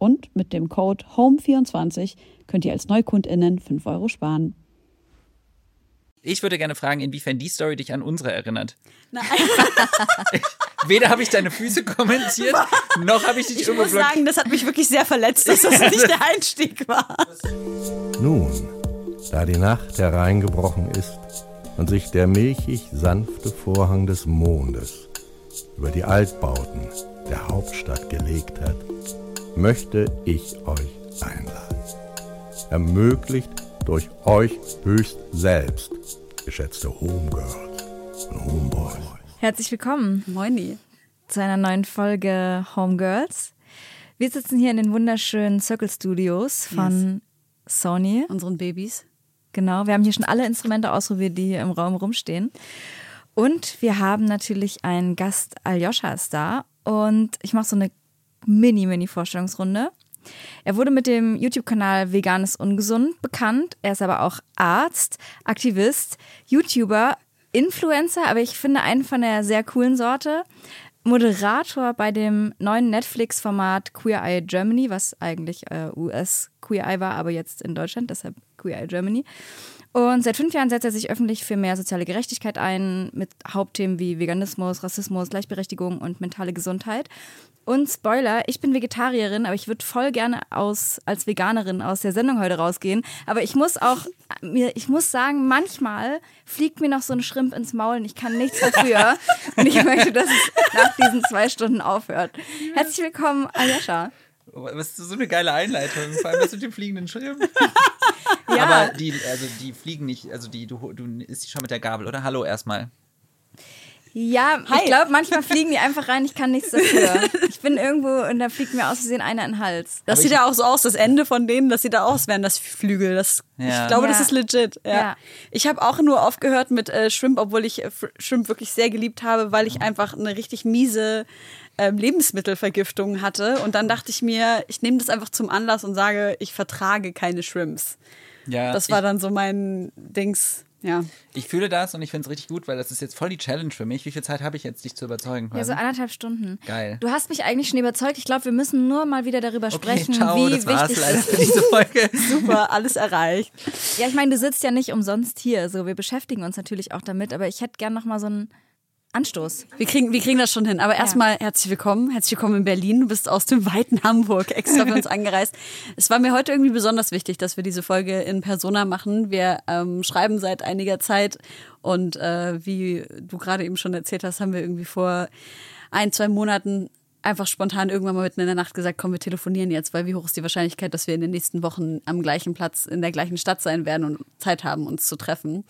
Und mit dem Code HOME24 könnt ihr als NeukundInnen 5 Euro sparen. Ich würde gerne fragen, inwiefern die Story dich an unsere erinnert. Nein. Weder habe ich deine Füße kommentiert, noch habe ich dich Ich muss sagen, das hat mich wirklich sehr verletzt, dass das nicht der Einstieg war. Nun, da die Nacht hereingebrochen ist und sich der milchig sanfte Vorhang des Mondes über die Altbauten der Hauptstadt gelegt hat, möchte ich euch einladen. Ermöglicht durch euch höchst selbst, geschätzte Homegirls und Homeboys. Herzlich willkommen Moini. zu einer neuen Folge Homegirls. Wir sitzen hier in den wunderschönen Circle Studios von Sony. Unseren Babys. Genau, wir haben hier schon alle Instrumente ausprobiert, die hier im Raum rumstehen. Und wir haben natürlich einen Gast, Aljoscha ist da. Und ich mache so eine Mini-Mini-Vorstellungsrunde. Er wurde mit dem YouTube-Kanal Veganes Ungesund bekannt. Er ist aber auch Arzt, Aktivist, YouTuber, Influencer, aber ich finde einen von der sehr coolen Sorte. Moderator bei dem neuen Netflix-Format Queer Eye Germany, was eigentlich äh, US Queer Eye war, aber jetzt in Deutschland, deshalb Queer Eye Germany. Und seit fünf Jahren setzt er sich öffentlich für mehr soziale Gerechtigkeit ein, mit Hauptthemen wie Veganismus, Rassismus, Gleichberechtigung und mentale Gesundheit. Und Spoiler, ich bin Vegetarierin, aber ich würde voll gerne aus, als Veganerin aus der Sendung heute rausgehen. Aber ich muss auch, mir, ich muss sagen, manchmal fliegt mir noch so ein Schrimp ins Maul und ich kann nichts dafür. und ich möchte, dass es nach diesen zwei Stunden aufhört. Herzlich willkommen, Aljoscha. Was ist so eine geile Einleitung, vor allem das mit dem fliegenden Schrimp. Ja, Aber die, also die fliegen nicht, also die, du, du isst die schon mit der Gabel, oder? Hallo erstmal. ja ich glaube, manchmal fliegen die einfach rein, ich kann nichts dafür. Ich bin irgendwo und da fliegt mir aus Versehen einer in den Hals. Das Aber sieht ja auch so aus, das Ende von denen, das sieht da aus, wären das Flügel. Das, Ja. Ich glaube, das Ja. ist legit. Ja. Ja. Ich habe auch nur aufgehört mit äh, Shrimp, obwohl ich äh, Shrimp wirklich sehr geliebt habe, weil ich einfach eine richtig miese ähm, Lebensmittelvergiftung hatte. Und dann dachte ich mir, ich nehme das einfach zum Anlass und sage, ich vertrage keine Shrimps. Ja, Das war ich, dann so mein Dings. Ja. ich fühle das und ich finde es richtig gut, weil das ist jetzt voll die Challenge für mich. Wie viel Zeit habe ich jetzt, dich zu überzeugen? Ja, so anderthalb Stunden. Geil. Du hast mich eigentlich schon überzeugt. Ich glaube, wir müssen nur mal wieder darüber okay, sprechen, ciao, wie das war's wichtig leider es für diese Folge. Super, alles erreicht. Ja, ich meine, du sitzt ja nicht umsonst hier. So, wir beschäftigen uns natürlich auch damit, aber ich hätte gern noch mal so einen Anstoß. Wir kriegen, wir kriegen das schon hin. Aber erstmal herzlich willkommen. Herzlich willkommen in Berlin. Du bist aus dem weiten Hamburg extra für uns angereist. Es war mir heute irgendwie besonders wichtig, dass wir diese Folge in Persona machen. Wir ähm, schreiben seit einiger Zeit und äh, wie du gerade eben schon erzählt hast, haben wir irgendwie vor ein, zwei Monaten einfach spontan irgendwann mal mitten in der Nacht gesagt, komm, wir telefonieren jetzt, weil wie hoch ist die Wahrscheinlichkeit, dass wir in den nächsten Wochen am gleichen Platz in der gleichen Stadt sein werden und Zeit haben, uns zu treffen.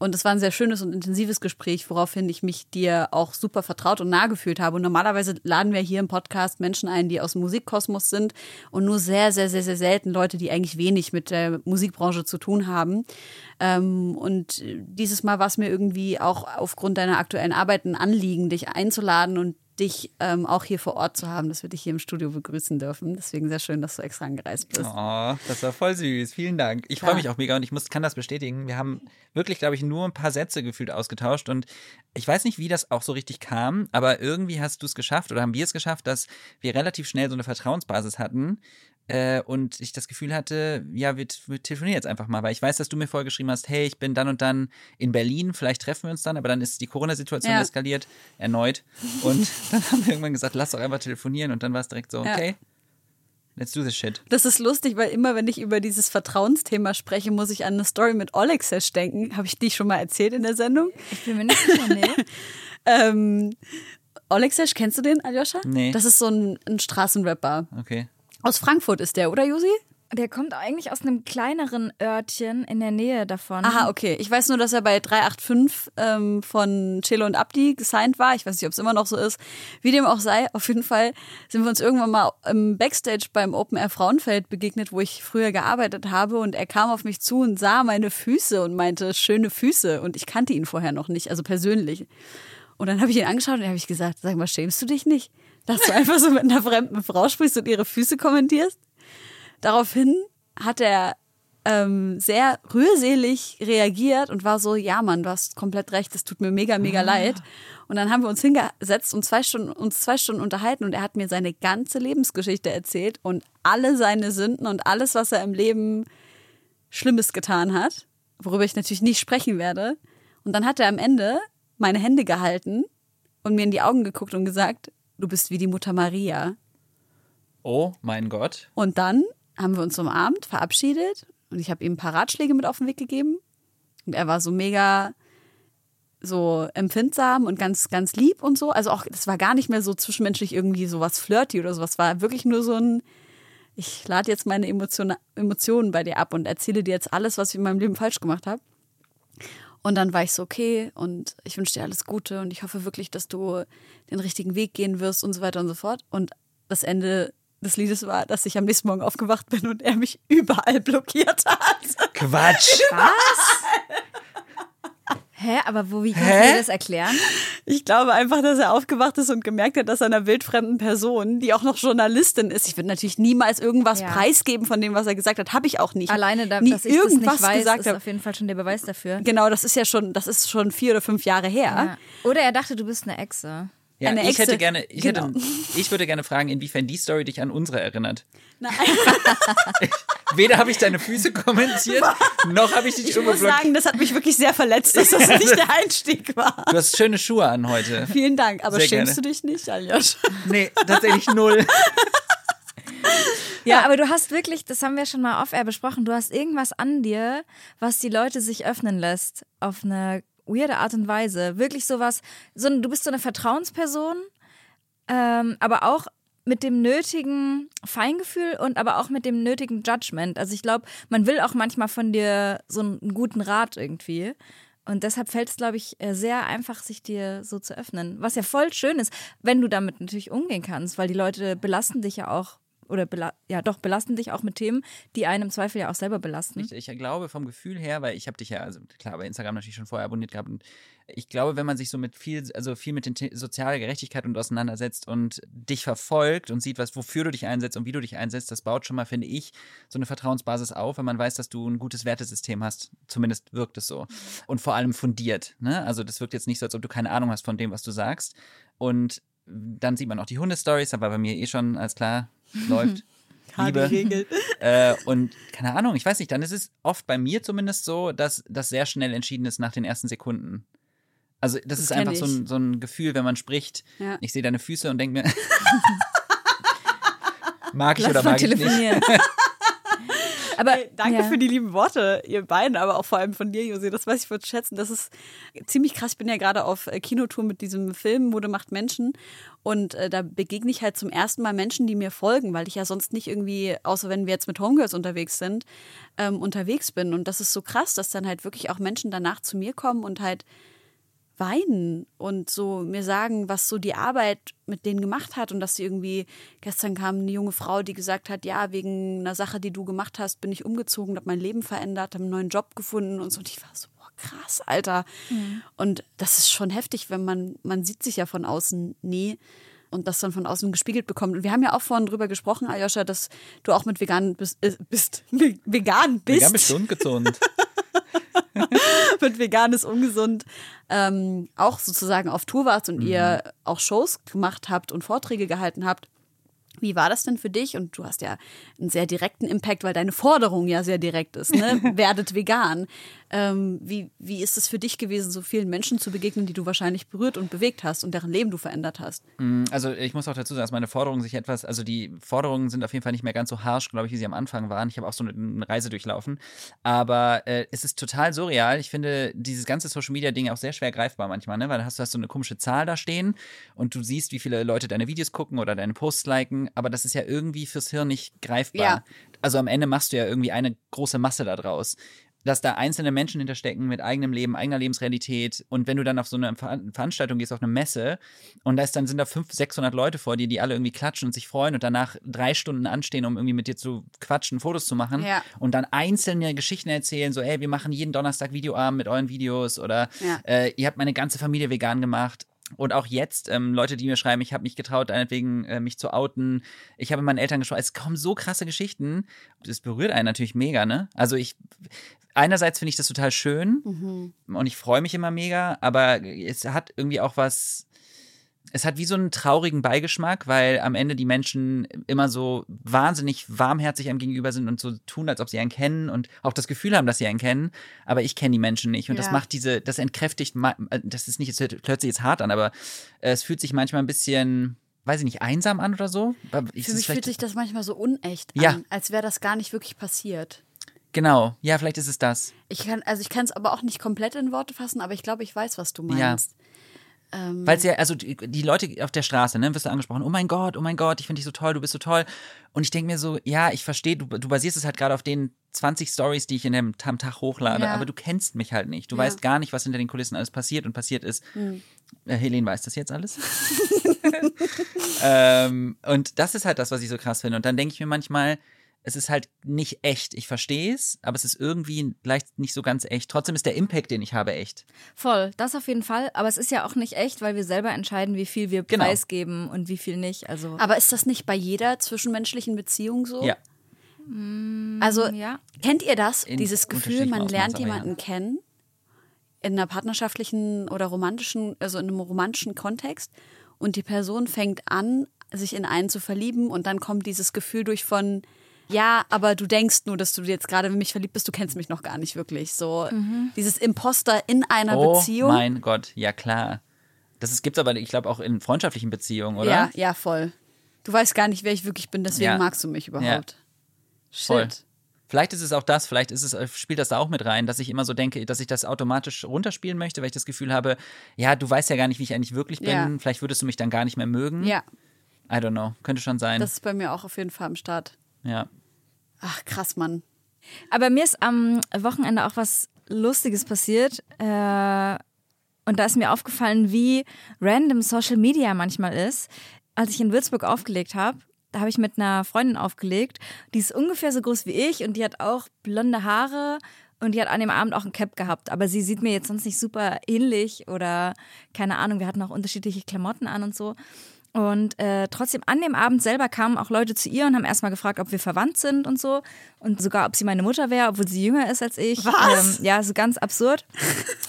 Und es war ein sehr schönes und intensives Gespräch, woraufhin ich mich dir auch super vertraut und nah gefühlt habe. Und normalerweise laden wir hier im Podcast Menschen ein, die aus dem Musikkosmos sind und nur sehr, sehr, sehr, sehr selten Leute, die eigentlich wenig mit der Musikbranche zu tun haben. Ähm, und dieses Mal war es mir irgendwie auch aufgrund deiner aktuellen Arbeit ein Anliegen, dich einzuladen und dich ähm, auch hier vor Ort zu haben, dass wir dich hier im Studio begrüßen dürfen. Deswegen sehr schön, dass du extra angereist bist. Oh, das war voll süß. Vielen Dank. Ich freue mich auch mega und ich muss, kann das bestätigen. Wir haben wirklich, glaube ich, nur ein paar Sätze gefühlt ausgetauscht und ich weiß nicht, wie das auch so richtig kam, aber irgendwie hast du es geschafft oder haben wir es geschafft, dass wir relativ schnell so eine Vertrauensbasis hatten äh, und ich das Gefühl hatte, ja, wir, wir telefonieren jetzt einfach mal, weil ich weiß, dass du mir vorher geschrieben hast, hey, ich bin dann und dann in Berlin, vielleicht treffen wir uns dann, aber dann ist die Corona-Situation Ja. eskaliert, erneut und dann haben wir irgendwann gesagt, lass doch einfach telefonieren und dann war es direkt so, Ja. okay, Let's do this shit. Das ist lustig, weil immer, wenn ich über dieses Vertrauensthema spreche, muss ich an eine Story mit Olexesh denken. Habe ich die schon mal erzählt in der Sendung? Ich bin mir nicht sicher, nee. ähm, Olexesh, kennst du den, Aljoscha? Nee. Das ist so ein, ein Straßenrapper. Okay. Aus Frankfurt ist der, oder Josi? Der kommt eigentlich aus einem kleineren Örtchen in der Nähe davon. Aha, okay. Ich weiß nur, dass er bei 385 ähm, von Chelo und Abdi gesigned war. Ich weiß nicht, ob es immer noch so ist. Wie dem auch sei, auf jeden Fall sind wir uns irgendwann mal im Backstage beim Open Air Frauenfeld begegnet, wo ich früher gearbeitet habe. Und er kam auf mich zu und sah meine Füße und meinte, schöne Füße. Und ich kannte ihn vorher noch nicht, also persönlich. Und dann habe ich ihn angeschaut und habe ich gesagt, sag mal, schämst du dich nicht? Dass du einfach so mit einer fremden Frau sprichst und ihre Füße kommentierst? Daraufhin hat er ähm, sehr rührselig reagiert und war so, ja Mann, du hast komplett recht, es tut mir mega, mega leid. Und dann haben wir uns hingesetzt und zwei Stunden, uns zwei Stunden unterhalten und er hat mir seine ganze Lebensgeschichte erzählt und alle seine Sünden und alles, was er im Leben Schlimmes getan hat, worüber ich natürlich nicht sprechen werde. Und dann hat er am Ende meine Hände gehalten und mir in die Augen geguckt und gesagt, du bist wie die Mutter Maria. Oh mein Gott. Und dann haben wir uns umarmt, verabschiedet und ich habe ihm ein paar Ratschläge mit auf den Weg gegeben. Und er war so mega so empfindsam und ganz, ganz lieb und so. Also auch, das war gar nicht mehr so zwischenmenschlich irgendwie so was flirty oder sowas. War wirklich nur so ein, ich lade jetzt meine Emotion, Emotionen bei dir ab und erzähle dir jetzt alles, was ich in meinem Leben falsch gemacht habe. Und dann war ich so, okay, und ich wünsche dir alles Gute und ich hoffe wirklich, dass du den richtigen Weg gehen wirst und so weiter und so fort. Und das Ende des Liedes war, dass ich am nächsten Morgen aufgewacht bin und er mich überall blockiert hat. Quatsch. Hä, aber wo, wie kannst Hä? du dir das erklären? Ich glaube einfach, dass er aufgewacht ist und gemerkt hat, dass er einer wildfremden Person, die auch noch Journalistin ist, ich würde natürlich niemals irgendwas Ja. preisgeben von dem, was er gesagt hat, habe ich auch nicht. Alleine, da, Nie dass ich das irgendwas nicht weiß, gesagt ist auf jeden Fall schon der Beweis dafür. Genau, das ist ja schon, das ist schon vier oder fünf Jahre her. Ja. Oder er dachte, du bist eine Echse. Ja, Eine ich hätte Echse. gerne, ich, Genau. hätte, ich würde gerne fragen, inwiefern die Story dich an unsere erinnert. Nein, Weder habe ich deine Füße kommentiert, noch habe ich dich ich irgendwo muss blockiert. sagen, das hat mich wirklich sehr verletzt, dass das nicht der Einstieg war. Du hast schöne Schuhe an heute. Vielen Dank, aber Sehr schämst gerne. du dich nicht, Aljosch? Nee, tatsächlich null. Ja, aber du hast wirklich, das haben wir schon mal off-air besprochen, du hast irgendwas an dir, was die Leute sich öffnen lässt auf eine weirde Art und Weise. Wirklich sowas, so, du bist so eine Vertrauensperson, ähm, aber auch mit dem nötigen Feingefühl und aber auch mit dem nötigen Judgment. Also ich glaube, man will auch manchmal von dir so einen guten Rat irgendwie. Und deshalb fällt es, glaube ich, äh, sehr einfach, sich dir so zu öffnen. Was ja voll schön ist, wenn du damit natürlich umgehen kannst, weil die Leute belasten dich ja auch, oder ja doch, belasten dich auch mit Themen, die einen im Zweifel ja auch selber belasten. Ich, ich glaube vom Gefühl her, weil ich habe dich ja, also klar, bei Instagram natürlich schon vorher abonniert gehabt und ich glaube, wenn man sich so mit viel, also viel mit den The sozialer Gerechtigkeit und auseinandersetzt und dich verfolgt und sieht, was, wofür du dich einsetzt und wie du dich einsetzt, das baut schon mal, finde ich, so eine Vertrauensbasis auf, wenn man weiß, dass du ein gutes Wertesystem hast. Zumindest wirkt es so. Und vor allem fundiert. Ne? Also das wirkt jetzt nicht so, als ob du keine Ahnung hast von dem, was du sagst. Und dann sieht man auch die Hundestories, aber bei mir eh schon, alles klar, läuft. Liebe. Äh, und keine Ahnung, ich weiß nicht, dann ist es oft bei mir zumindest so, dass das sehr schnell entschieden ist nach den ersten Sekunden. Also das, ist kenn einfach so ich. ein, so ein Gefühl, wenn man spricht, Ja. ich sehe deine Füße und denke mir, mag ich Lass oder mag ich nicht. telefonieren. aber Ey, danke ja. für die lieben Worte, ihr beiden, aber auch vor allem von dir, Josi. Das weiß ich wohl zu schätzen. Das ist ziemlich krass. Ich bin ja gerade auf äh, Kinotour mit diesem Film Mode macht Menschen. Und äh, da begegne ich halt zum ersten Mal Menschen, die mir folgen, weil ich ja sonst nicht irgendwie, außer wenn wir jetzt mit Homegirls unterwegs sind, ähm, unterwegs bin. Und das ist so krass, dass dann halt wirklich auch Menschen danach zu mir kommen und halt weinen und so mir sagen, was so die Arbeit mit denen gemacht hat und dass sie irgendwie, gestern kam eine junge Frau, die gesagt hat, ja, wegen einer Sache, die du gemacht hast, bin ich umgezogen, habe mein Leben verändert, habe einen neuen Job gefunden und so. Und ich war so, boah, krass, Alter. Und das ist schon heftig, wenn man, man sieht sich ja von außen nie und das dann von außen gespiegelt bekommt. Und wir haben ja auch vorhin drüber gesprochen, Aljoscha, dass du auch mit vegan bist, äh, bist vegan bist Vegan bist du ungezont. mit vegan ist ungesund ähm, auch sozusagen auf Tour warst und ihr auch Shows gemacht habt und Vorträge gehalten habt. Wie war das denn für dich? Und du hast ja einen sehr direkten Impact, weil deine Forderung ja sehr direkt ist, ne? Werdet vegan. Ähm, wie, wie ist es für dich gewesen, so vielen Menschen zu begegnen, die du wahrscheinlich berührt und bewegt hast und deren Leben du verändert hast? Mm, Also ich muss auch dazu sagen, dass meine Forderungen sich etwas, also die Forderungen sind auf jeden Fall nicht mehr ganz so harsch, glaube ich, wie sie am Anfang waren. Ich habe auch so eine, Reise durchlaufen. Aber äh, es ist total surreal. Ich finde dieses ganze Social Media Ding auch sehr schwer greifbar manchmal, ne? Weil da hast du hast so eine komische Zahl da stehen und du siehst, wie viele Leute deine Videos gucken oder deine Posts liken, aber das ist ja irgendwie fürs Hirn nicht greifbar. Ja. Also am Ende machst du ja irgendwie eine große Masse da draus dass da einzelne Menschen hinterstecken mit eigenem Leben, eigener Lebensrealität. Und wenn du dann auf so eine Ver Veranstaltung gehst, auf eine Messe, und da ist dann sind da 500, 600 Leute vor dir, die alle irgendwie klatschen und sich freuen und danach drei Stunden anstehen, um irgendwie mit dir zu quatschen, Fotos zu machen Ja. und dann einzelne Geschichten erzählen, so, ey, wir machen jeden Donnerstag Videoabend mit euren Videos oder Ja. äh, ihr habt meine ganze Familie vegan gemacht. Und auch jetzt, ähm, Leute, die mir schreiben, ich habe mich getraut, deinetwegen äh, mich zu outen. Ich habe meinen Eltern gesprochen. Es kommen so krasse Geschichten. Das berührt einen natürlich mega, ne? Also ich, einerseits finde ich das total schön und ich freue mich immer mega, aber es hat irgendwie auch was, es hat wie so einen traurigen Beigeschmack, weil am Ende die Menschen immer so wahnsinnig warmherzig einem gegenüber sind und so tun, als ob sie einen kennen und auch das Gefühl haben, dass sie einen kennen, aber ich kenne die Menschen nicht und das Ja. macht diese, das entkräftigt, das ist nicht, es hört sich jetzt hart an, aber äh, es fühlt sich manchmal ein bisschen, weiß ich nicht, einsam an oder so. Ist Für mich fühlt sich das manchmal so unecht Ja. an, als wäre das gar nicht wirklich passiert. Genau, ja, vielleicht ist es das. Ich kann, also ich kann es aber auch nicht komplett in Worte fassen, aber ich glaube, ich weiß, was du meinst. Ähm, Weil es ja, also die, die Leute auf der Straße, ne, wirst du angesprochen, oh mein Gott, oh mein Gott, ich finde dich so toll, du bist so toll. Und ich denke mir so, ja, ich verstehe, du, du basierst es halt gerade auf den 20 Stories, die ich in dem am Tag hochlade, Ja. aber du kennst mich halt nicht. Du Ja. weißt gar nicht, was hinter den Kulissen alles passiert und passiert ist. Äh, Helene weiß das jetzt alles. ähm, und das ist halt das, was ich so krass finde. Und dann denke ich mir manchmal, es ist halt nicht echt. Ich verstehe es, aber es ist irgendwie leicht nicht so ganz echt. Trotzdem ist der Impact, den ich habe, echt. Voll, das auf jeden Fall. Aber es ist ja auch nicht echt, weil wir selber entscheiden, wie viel wir Genau. preisgeben und wie viel nicht. Also, aber ist das nicht bei jeder zwischenmenschlichen Beziehung so? Ja. Also ja. kennt ihr das? In Dieses Gefühl, man lernt aber ja. jemanden kennen in einer partnerschaftlichen oder romantischen, also in einem romantischen Kontext und die Person fängt an, sich in einen zu verlieben und dann kommt dieses Gefühl durch von ja, aber du denkst nur, dass du jetzt gerade in mich verliebt bist, du kennst mich noch gar nicht wirklich. So dieses Imposter in einer oh Beziehung. mein Gott, ja klar. Das gibt es aber, ich glaube, auch in freundschaftlichen Beziehungen, oder? Ja, ja, voll. Du weißt gar nicht, wer ich wirklich bin, deswegen Ja. magst du mich überhaupt. Voll. Shit. Vielleicht ist es auch das, vielleicht ist es, äh, spielt das da auch mit rein, dass ich immer so denke, dass ich das automatisch runterspielen möchte, weil ich das Gefühl habe, ja, du weißt ja gar nicht, wie ich eigentlich wirklich bin. Ja. Vielleicht würdest du mich dann gar nicht mehr mögen. Ja, I don't know. Könnte schon sein. das ist bei mir auch auf jeden Fall am Start. ja. Ach, krass, Mann. Aber mir ist am Wochenende auch was Lustiges passiert. Äh, und da ist mir aufgefallen, wie random Social Media manchmal ist. Als ich in Würzburg aufgelegt habe, da habe ich mit einer Freundin aufgelegt. Die ist ungefähr so groß wie ich und die hat auch blonde Haare und die hat an dem Abend auch ein Cap gehabt. Aber sie sieht mir jetzt sonst nicht super ähnlich oder keine Ahnung, wir hatten auch unterschiedliche Klamotten an und so. Und äh, trotzdem an dem Abend selber kamen auch Leute zu ihr und haben erstmal gefragt, ob wir verwandt sind und so. Und sogar, ob sie meine Mutter wäre, obwohl sie jünger ist als ich. Was? Ähm, ja, so ganz absurd.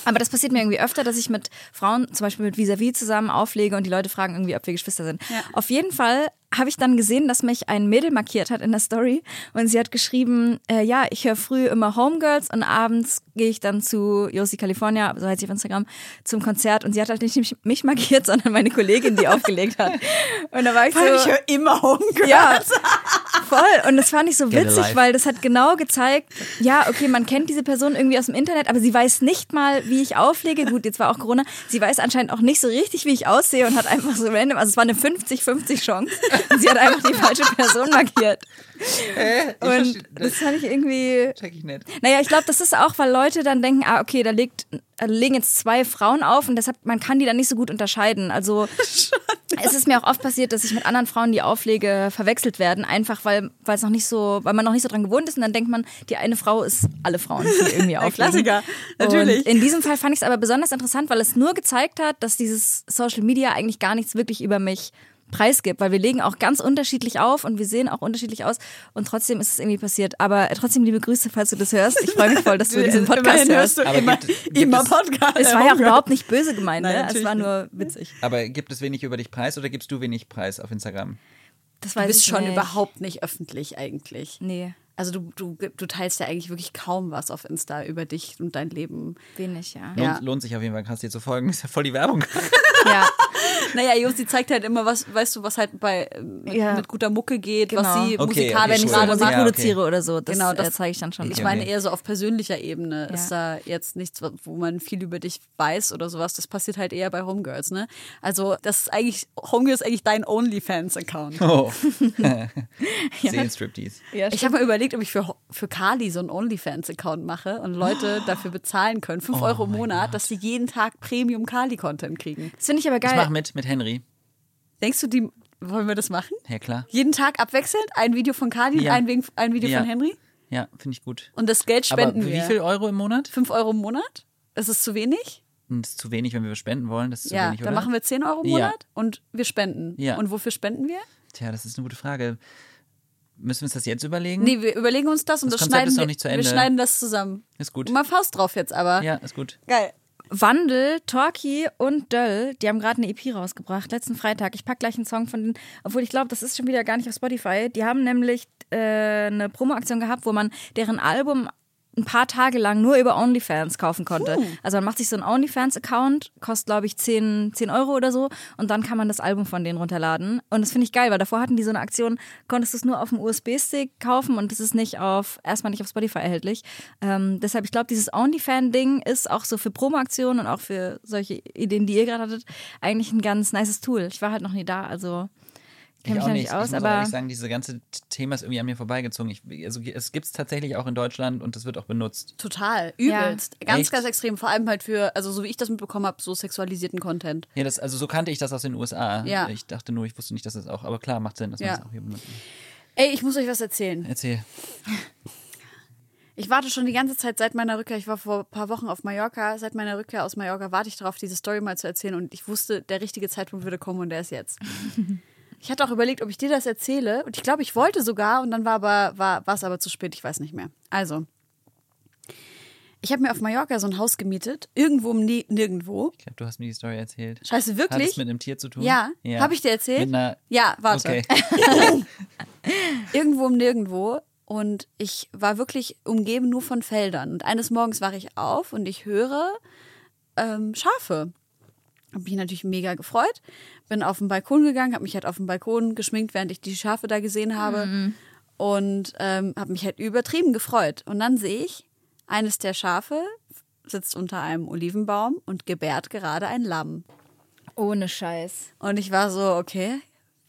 Aber das passiert mir irgendwie öfter, dass ich mit Frauen, zum Beispiel mit Visavi zusammen auflege und die Leute fragen irgendwie, ob wir Geschwister sind. Ja. Auf jeden Fall habe ich dann gesehen, dass mich ein Mädel markiert hat in der Story und sie hat geschrieben, äh, ja, ich höre früh immer Homegirls und abends gehe ich dann zu Josi California, so heißt sie auf Instagram, zum Konzert und sie hat halt nicht mich- mich markiert, sondern meine Kollegin, die aufgelegt hat. Und da war ich so, Ich höre immer Homegirls. ja, voll. Und das fand ich so Get witzig, weil das hat genau gezeigt, ja, okay, man kennt diese Person irgendwie aus dem Internet, aber sie weiß nicht mal, wie ich auflege. Gut, jetzt war auch Corona. Sie weiß anscheinend auch nicht so richtig, wie ich aussehe und hat einfach so random, also es war eine 50-50 Chance. Und sie hat einfach die falsche Person markiert. Und das fand ich irgendwie, check ich nicht. naja, ich glaube, das ist auch, weil Leute dann denken, ah, okay, da legt, äh, legen jetzt zwei Frauen auf und deshalb, man kann die dann nicht so gut unterscheiden. Also es ist mir auch oft passiert, dass ich mit anderen Frauen, die auflege, verwechselt werden, einfach weil weil es noch nicht so, weil man noch nicht so dran gewohnt ist und dann denkt man, die eine Frau ist alle Frauen, die irgendwie auflegen. Klassiker, natürlich. Und in diesem Fall fand ich es aber besonders interessant, weil es nur gezeigt hat, dass dieses Social Media eigentlich gar nichts wirklich über mich preisgibt, weil wir legen auch ganz unterschiedlich auf und wir sehen auch unterschiedlich aus und trotzdem ist es irgendwie passiert. Aber trotzdem liebe Grüße, falls du das hörst. Ich freue mich voll, dass du diesen Podcast hörst. Aber immer, gibt- gibt immer es- Podcast. Es war ja auch überhaupt nicht böse gemeint, Nein, ne? Es war nur witzig. Aber gibt es wenig über dich Preis oder gibst du wenig Preis auf Instagram? Das Du bist ich schon nicht. überhaupt nicht öffentlich eigentlich. Nee. Also du, du, du teilst ja eigentlich wirklich kaum was auf Insta über dich und dein Leben. Wenig, ja. Lohnt, Ja. lohnt sich auf jeden Fall krass, dir zu folgen. Ist ja voll die Werbung. ja. Naja, Josi zeigt halt immer, was, weißt du, was halt bei äh, mit, Ja. mit guter Mucke geht, was Genau. sie Okay, musikalisch okay, Wenn ich cool. gerade Musik. Ja, okay. produziere oder so, das, Genau, das- das zeige ich dann schon. Ich Okay. meine eher so auf persönlicher Ebene Ja. ist da jetzt nichts, wo man viel über dich weiß oder sowas. Das passiert halt eher bei Homegirls, ne? Also das ist eigentlich, Homegirls ist eigentlich dein OnlyFans-Account. Oh. Seelenstriptease. ja, Ich habe mal überlegt, ob ich für, für Kali so einen OnlyFans-Account mache und Leute dafür bezahlen können, 5 Euro im Monat, dass sie jeden Tag Premium-Kali-Content kriegen. das finde ich aber Ich geil. mach mit, mit Henry. Denkst du, die wollen wir das machen? Ja, klar. Jeden Tag abwechselnd? Ein Video von Kali und Ja. ein, ein Video Ja. von Henry? Ja, finde ich gut. Und das Geld Aber spenden wie wir. viel Euro im Monat? 5 Euro im Monat? Ist es zu wenig? Das ist zu wenig, wenn wir spenden wollen. Das ist zu ja, wenig, oder? dann machen wir 10 Euro im Ja. Monat und wir spenden. Ja. Und wofür spenden wir? Tja, das ist eine gute Frage. Müssen wir uns das jetzt überlegen? Nee, wir überlegen uns das und Das das, schneiden wir, nicht zu wir Ende. schneiden das zusammen. Ist gut. Mal Faust drauf jetzt aber. Ja, ist gut. Geil. Wandel, Torki und Döll, die haben gerade eine EP rausgebracht, letzten Freitag. Ich pack gleich einen Song von denen, obwohl ich glaube, das ist schon wieder gar nicht auf Spotify. Die haben nämlich äh, eine Promo-Aktion gehabt, wo man deren Album ein paar Tage lang nur über OnlyFans kaufen konnte. Also man macht sich so einen OnlyFans-Account, kostet glaube ich 10, 10 Euro oder so und dann kann man das Album von denen runterladen. Und das finde ich geil, weil davor hatten die so eine Aktion, konntest du es nur auf dem USB-Stick kaufen und es ist nicht auf, erstmal nicht auf Spotify erhältlich. Ähm, deshalb, ich glaube, dieses OnlyFan-Ding ist auch so für Promo-Aktionen und auch für solche Ideen, die ihr gerade hattet, eigentlich ein ganz nices Tool. Ich war halt noch nie da, also kenne mich auch nicht. nicht aus, ich muss aber ehrlich sagen, dieses ganze Thema ist irgendwie an mir vorbeigezogen. Ich, also, es gibt es tatsächlich auch in Deutschland und das wird auch benutzt. Total. Übelst. Ganz, Echt? ganz extrem. Vor allem halt für, also so wie ich das mitbekommen habe, so sexualisierten Content. Ja, das, also so kannte ich das aus den USA. Ja. Ich dachte nur, ich wusste nicht, dass das auch, aber klar, macht Sinn, dass Ja. man das auch hier benutzt. Ey, ich muss euch was erzählen. Erzähl. Ich warte schon die ganze Zeit seit meiner Rückkehr. Ich war vor ein paar Wochen auf Mallorca. Seit meiner Rückkehr aus Mallorca warte ich darauf, diese Story mal zu erzählen. Und ich wusste, der richtige Zeitpunkt würde kommen und der ist jetzt. Ich hatte auch überlegt, ob ich dir das erzähle. Und ich glaube, ich wollte sogar. Und dann war aber, war, es aber zu spät. Ich weiß nicht mehr. Also. Ich habe mir auf Mallorca so ein Haus gemietet. Irgendwo im Ni- Nirgendwo. Ich glaube, du hast mir die Story erzählt. Scheiße, Hat wirklich? es mit einem Tier zu tun? Ja. Habe ich dir erzählt? Mit einer, ja, warte. okay. irgendwo im Nirgendwo und ich war wirklich umgeben nur von Feldern. Und eines Morgens wache ich auf und ich höre ähm, Schafe. Hab mich natürlich mega gefreut. Bin auf den Balkon gegangen, habe mich halt auf dem Balkon geschminkt, während ich die Schafe da gesehen habe. Und ähm, habe mich halt übertrieben gefreut. Und dann sehe ich, eines der Schafe sitzt unter einem Olivenbaum und gebärt gerade ein Lamm. ohne Scheiß. Und ich war so, okay,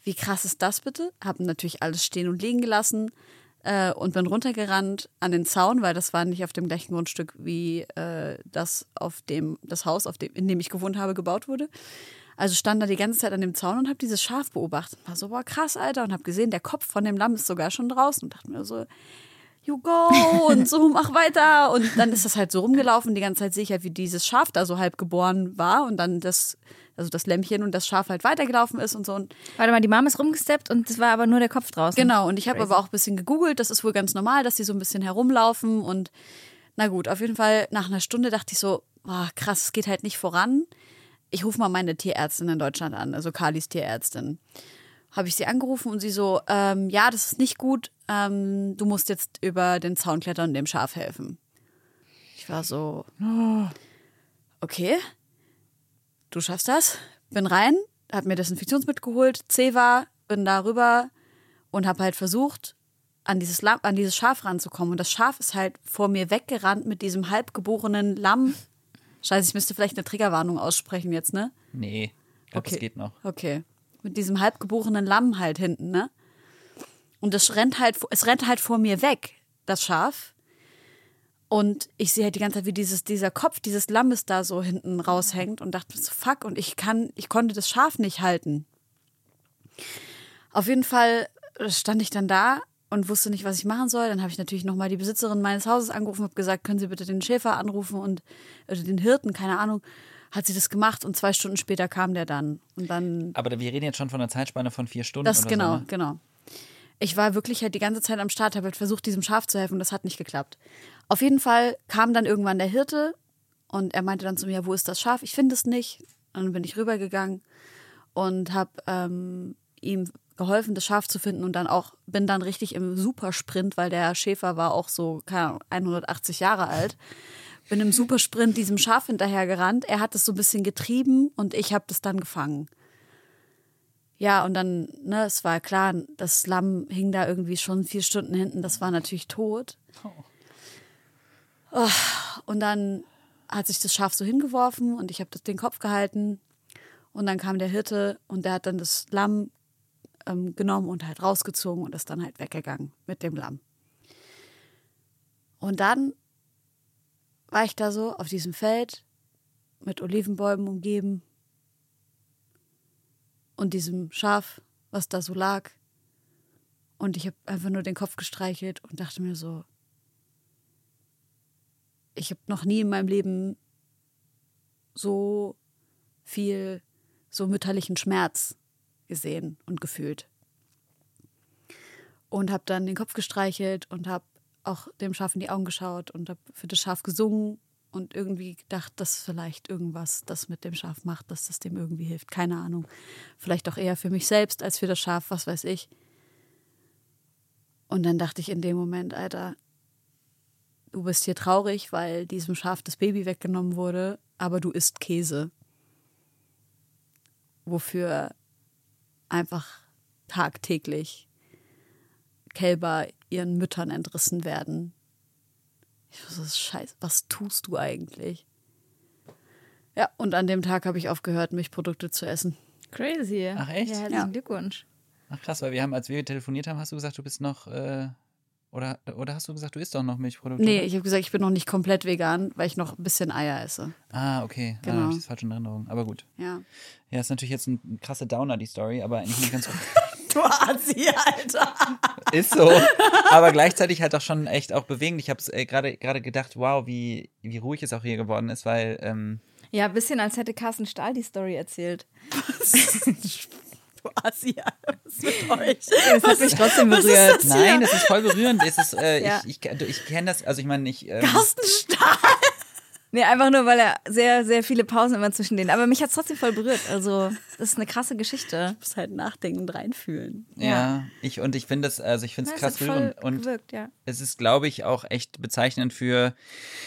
wie krass ist das bitte? Hab natürlich alles stehen und liegen gelassen äh, und bin runtergerannt an den Zaun, weil das war nicht auf dem gleichen Grundstück, wie äh, das auf dem das Haus, auf dem, in dem ich gewohnt habe, gebaut wurde. Also stand da die ganze Zeit an dem Zaun und habe dieses Schaf beobachtet. War so, boah, krass, Alter. Und habe gesehen, der Kopf von dem Lamm ist sogar schon draußen. Und dachte mir so, you go und so, mach weiter. Und dann ist das halt so rumgelaufen. Die ganze Zeit sehe ich halt, wie dieses Schaf da so halb geboren war und dann das, also das Lämmchen und das Schaf halt weitergelaufen ist und so. Und Warte mal, die Mom ist rumgesteppt und es war aber nur der Kopf draußen. genau, und ich habe aber auch ein bisschen gegoogelt. Das ist wohl ganz normal, dass die so ein bisschen herumlaufen. Und na gut, auf jeden Fall nach einer Stunde dachte ich so, boah, krass, es geht halt nicht voran. Ich rufe mal meine Tierärztin in Deutschland an, also Kalis Tierärztin. Habe ich sie angerufen und sie so, ähm, ja, das ist nicht gut. Ähm, du musst jetzt über den Zaun klettern und dem Schaf helfen. Ich war so, okay, du schaffst das. Bin rein, hab mir Desinfektionsmittel geholt, Zewa, bin da rüber und habe halt versucht, an dieses, Lamm, an dieses Schaf ranzukommen. Und das Schaf ist halt vor mir weggerannt mit diesem halbgeborenen Lamm. Scheiße, ich müsste vielleicht eine Triggerwarnung aussprechen jetzt, ne? Nee, ich glaube, Okay. das geht noch. Okay. Mit diesem halbgeborenen Lamm halt hinten, ne? Und es rennt halt, es rennt halt vor mir weg, das Schaf. Und ich sehe halt die ganze Zeit, wie dieses, dieser Kopf dieses Lammes da so hinten raushängt und dachte so, fuck, und ich kann, ich konnte das Schaf nicht halten. Auf jeden Fall stand ich dann da und wusste nicht, was ich machen soll. Dann habe ich natürlich nochmal die Besitzerin meines Hauses angerufen, habe gesagt, können Sie bitte den Schäfer anrufen und oder den Hirten, keine Ahnung. Hat sie das gemacht und zwei Stunden später kam der dann. Und dann Aber wir reden jetzt schon von einer Zeitspanne von vier Stunden. das genau, So, ne? genau. Ich war wirklich halt die ganze Zeit am Start, habe halt versucht, diesem Schaf zu helfen. Das hat nicht geklappt. Auf jeden Fall kam dann irgendwann der Hirte und er meinte dann zu mir, wo ist das Schaf? Ich finde es nicht. Und dann bin ich rübergegangen und habe ähm, ihm geholfen, das Schaf zu finden und dann auch, bin dann richtig im Supersprint, weil der Schäfer war auch so, keine Ahnung, 180 Jahre alt. Bin im Supersprint diesem Schaf hinterhergerannt. Er hat es so ein bisschen getrieben und ich habe das dann gefangen. Ja, und dann, ne, es war klar, das Lamm hing da irgendwie schon vier Stunden hinten, das war natürlich tot. Oh, und dann hat sich das Schaf so hingeworfen und ich habe den Kopf gehalten. Und dann kam der Hirte und der hat dann das Lamm ähm, genommen und halt rausgezogen und ist dann halt weggegangen mit dem Lamm. Und dann war ich da so auf diesem Feld mit Olivenbäumen umgeben und diesem Schaf, was da so lag. Und ich habe einfach nur den Kopf gestreichelt und dachte mir so, ich habe noch nie in meinem Leben so viel, so mütterlichen Schmerz gesehen und gefühlt. Und habe dann den Kopf gestreichelt und habe auch dem Schaf in die Augen geschaut und habe für das Schaf gesungen und irgendwie gedacht, dass vielleicht irgendwas das mit dem Schaf macht, dass das dem irgendwie hilft. Keine Ahnung. Vielleicht auch eher für mich selbst als für das Schaf, was weiß ich. Und dann dachte ich in dem Moment, Alter, du bist hier traurig, weil diesem Schaf das Baby weggenommen wurde, aber du isst Käse. Wofür einfach tagtäglich Kälber ihren Müttern entrissen werden. Ich so, scheiße, was tust du eigentlich? Ja, und an dem Tag habe ich aufgehört, Milchprodukte zu essen. Crazy. Ach, echt? Ja, herzlichen Ja. Glückwunsch. Ach krass, weil wir haben, als wir telefoniert haben, hast du gesagt, du bist noch, äh, oder, oder hast du gesagt, du isst doch noch Milchprodukte? Nee, ich habe gesagt, ich bin noch nicht komplett vegan, weil ich noch ein bisschen Eier esse. Ah, okay. Genau. Genau. Ah, habe ich das falsch in Erinnerung. Aber gut. Ja. Ja, ist natürlich jetzt ein krasser Downer, die Story, aber eigentlich nicht ganz gut. Du Asi, Alter. Ist so. Aber gleichzeitig halt auch schon echt auch bewegend. Ich habe äh, gerade gerade gedacht, wow, wie, wie ruhig es auch hier geworden ist, weil ähm, Ja, ein bisschen als hätte Carsten Stahl die Story erzählt. Du Asi, Alter. Was ist mit euch? Das hat mich trotzdem berührt. das nein, es ist voll berührend. Es ist, äh, Ja. ich, ich, ich kenne das, also ich meine, ich. Ähm, Carsten Stahl. Nee, einfach nur, weil er sehr, sehr viele Pausen immer zwischen denen. Aber mich hat es trotzdem voll berührt. Also, das ist eine krasse Geschichte. Du musst halt nachdenken und reinfühlen. ja, ich und ich finde das, also ich finde Ja, es es krass rührend und gewirkt, ja. es ist, glaube ich, auch echt bezeichnend für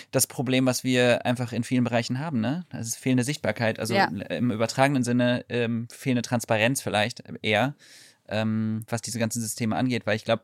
das Problem, was wir einfach in vielen Bereichen haben. Ne? Das ist fehlende Sichtbarkeit, also Ja. im übertragenen Sinne ähm, fehlende Transparenz vielleicht eher, ähm, was diese ganzen Systeme angeht, weil ich glaube,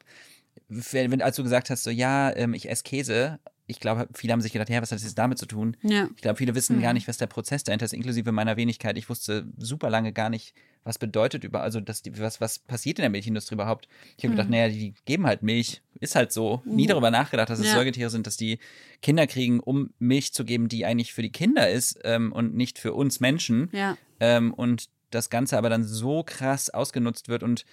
wenn, wenn- als du gesagt hast, so ja, ähm, ich esse Käse, ich glaube, viele haben sich gedacht, ja, was hat das jetzt damit zu tun? Ja. Ich glaube, viele wissen gar nicht, was der Prozess dahinter ist, inklusive meiner Wenigkeit. Ich wusste super lange gar nicht, was bedeutet über, also dass die, was, was passiert in der Milchindustrie überhaupt. Ich habe gedacht, naja, die geben halt Milch, ist halt so. Nie darüber nachgedacht, dass es Ja. Säugetiere sind, dass die Kinder kriegen, um Milch zu geben, die eigentlich für die Kinder ist ähm, und nicht für uns Menschen. Ja. Ähm, und das Ganze aber dann so krass ausgenutzt wird und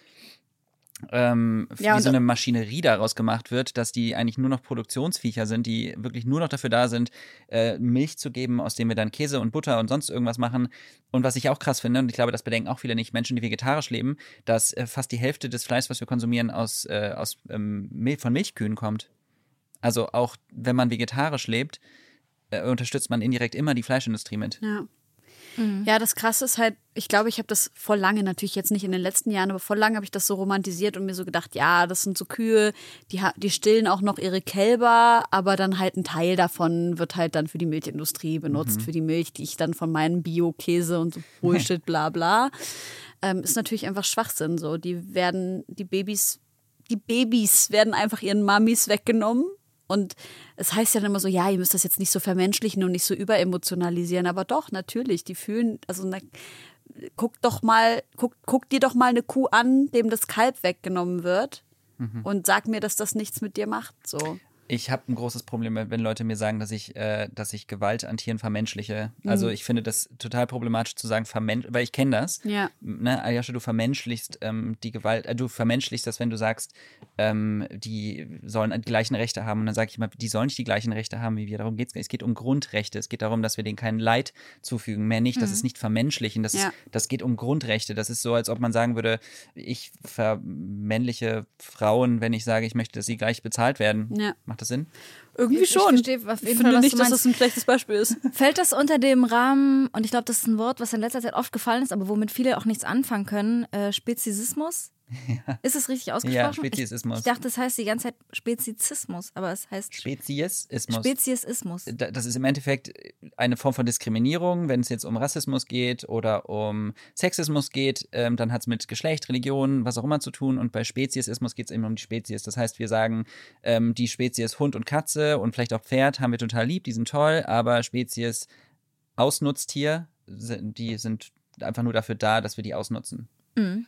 ähm, Ja, wie so eine Maschinerie daraus gemacht wird, dass die eigentlich nur noch Produktionsviecher sind, die wirklich nur noch dafür da sind, äh, Milch zu geben, aus dem wir dann Käse und Butter und sonst irgendwas machen. Und was ich auch krass finde, und ich glaube, das bedenken auch viele nicht, Menschen, die vegetarisch leben, dass äh, fast die Hälfte des Fleischs, was wir konsumieren, aus, äh, aus ähm, von Milchkühen kommt. Also auch wenn man vegetarisch lebt, äh, unterstützt man indirekt immer die Fleischindustrie mit. Ja. Ja, das Krasse ist halt, ich glaube, ich habe das voll lange, natürlich jetzt nicht in den letzten Jahren, aber voll lange habe ich das so romantisiert und mir so gedacht, ja, das sind so Kühe, die, die stillen auch noch ihre Kälber, aber dann halt ein Teil davon wird halt dann für die Milchindustrie benutzt, für die Milch, die ich dann von meinem Bio-Käse und so Bullshit, bla bla. Ähm, ist natürlich einfach Schwachsinn so. Die werden, die Babys, die Babys werden einfach ihren Mamis weggenommen. Und es heißt ja dann immer so, ja, ihr müsst das jetzt nicht so vermenschlichen und nicht so überemotionalisieren, aber doch, natürlich, die fühlen, also na, guck doch mal, guck, guck dir doch mal eine Kuh an, dem das Kalb weggenommen wird und sag mir, dass das nichts mit dir macht, so. Ich habe ein großes Problem, wenn Leute mir sagen, dass ich, äh, dass ich Gewalt an Tieren vermenschliche. Also ich finde das total problematisch zu sagen, vermensch, weil ich kenne das. Ja. Ne, Aljoscha, du vermenschlichst ähm, die Gewalt, äh, du vermenschlichst das, wenn du sagst, ähm, die sollen die gleichen Rechte haben. Und dann sage ich immer, die sollen nicht die gleichen Rechte haben wie wir. Darum geht es. Es geht um Grundrechte. Es geht darum, dass wir denen kein Leid zufügen. Mehr nicht. Das ist nicht vermenschlichen. Das, Ja. ist, das geht um Grundrechte. Das ist so, als ob man sagen würde, ich vermännliche Frauen, wenn ich sage, ich möchte, dass sie gleich bezahlt werden. Ja. Macht das Sinn? Irgendwie Ich schon. verstehe auf jeden ich Fall, finde was nicht, dass das ein schlechtes Beispiel ist. Fällt das unter dem Rahmen, und ich glaube, das ist ein Wort, was in letzter Zeit oft gefallen ist, aber womit viele auch nichts anfangen können, äh, Speziesismus? Ist es richtig ausgesprochen? Speziesismus. Ich, ich dachte, das heißt die ganze Zeit Spezizismus, aber es heißt Speziesismus. Speziesismus. Da- Das ist im Endeffekt eine Form von Diskriminierung, wenn es jetzt um Rassismus geht oder um Sexismus geht, ähm, dann hat es mit Geschlecht, Religion, was auch immer zu tun. Und bei Speziesismus geht es eben um die Spezies. Das heißt, wir sagen, ähm, die Spezies Hund und Katze und vielleicht auch Pferd haben wir total lieb, die sind toll, aber Spezies Ausnutztier, sind- die sind einfach nur dafür da, dass wir die ausnutzen. Mhm.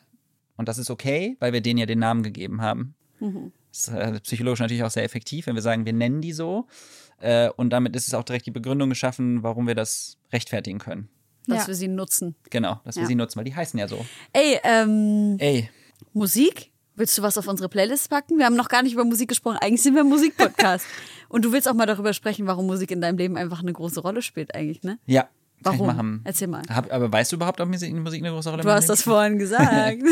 Und das ist okay, weil wir denen ja den Namen gegeben haben. Mhm. Das ist äh, psychologisch natürlich auch sehr effektiv, wenn wir sagen, wir nennen die so. Äh, und damit ist es auch direkt die Begründung geschaffen, warum wir das rechtfertigen können. Dass Ja. wir sie nutzen. Genau, dass wir Ja. sie nutzen, weil die heißen ja so. Ey, ähm, Ey, Musik? Willst du was auf unsere Playlist packen? Wir haben noch gar nicht über Musik gesprochen. Eigentlich sind wir ein Musikpodcast. Und du willst auch mal darüber sprechen, warum Musik in deinem Leben einfach eine große Rolle spielt, eigentlich, ne? ja. Kann Warum? Ich machen. Erzähl mal. Hab, aber weißt du überhaupt, ob Musik, Musik eine große Rolle Du in meinem hast das vorhin gesagt.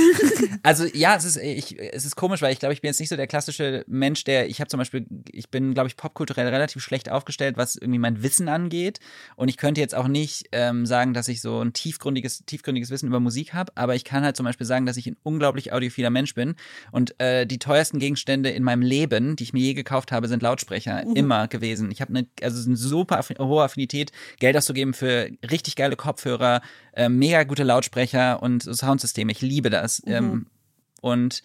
Also ja, es ist, ich, es ist komisch, weil ich glaube, ich bin jetzt nicht so der klassische Mensch, der, ich habe zum Beispiel, ich bin, glaube ich, popkulturell relativ schlecht aufgestellt, was irgendwie mein Wissen angeht. Und ich könnte jetzt auch nicht ähm, sagen, dass ich so ein tiefgründiges, tiefgründiges Wissen über Musik habe, aber ich kann halt zum Beispiel sagen, dass ich ein unglaublich audiophiler Mensch bin. Und äh, die teuersten Gegenstände in meinem Leben, die ich mir je gekauft habe, sind Lautsprecher. Immer gewesen. Ich habe eine, also eine super hohe Affinität, Geld auszugeben für richtig geile Kopfhörer, äh, mega gute Lautsprecher und Soundsysteme. Ich liebe das. Ähm, und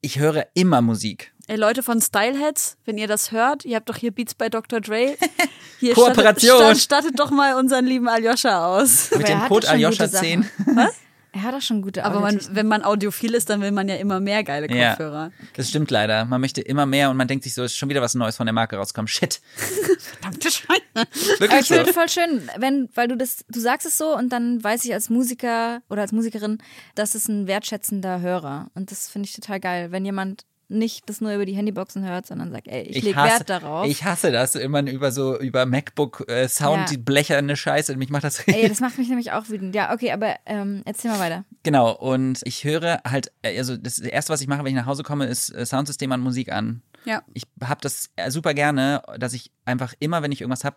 ich höre immer Musik. Ey, Leute von Styleheads, wenn ihr das hört, ihr habt doch hier Beats bei Dr. Dre. Hier Kooperation. Stattet, stattet doch mal unseren lieben Aljoscha aus. Mit er dem hat Code Aljoscha gute 10. Sachen. Er hat doch schon gute Aber man, wenn man audiophil ist, dann will man ja immer mehr geile Ja, Kopfhörer. das stimmt leider. Man möchte immer mehr und man denkt sich so, es ist schon wieder was Neues von der Marke rausgekommen. Shit. Verdammte Scheiße. Aber Wirklich ich so. finde voll schön, wenn, weil du das, du sagst es so und dann weiß ich als Musiker oder als Musikerin, das ist ein wertschätzender Hörer. Und das finde ich total geil, wenn jemand nicht das nur über die Handyboxen hört, sondern sagt, ey, ich, lege Wert darauf. Ich hasse das immer über so über MacBook äh, Sound, Ja. die blecherne Scheiße. Mich macht das richtig. ey, das macht mich nämlich auch wütend. Ja, okay, aber ähm, erzähl mal weiter. Genau, und ich höre halt, äh, also das erste, was ich mache, wenn ich nach Hause komme, ist äh, Soundsystem an Musik an. Ja. Ich habe das äh, super gerne, dass ich einfach immer, wenn ich irgendwas habe,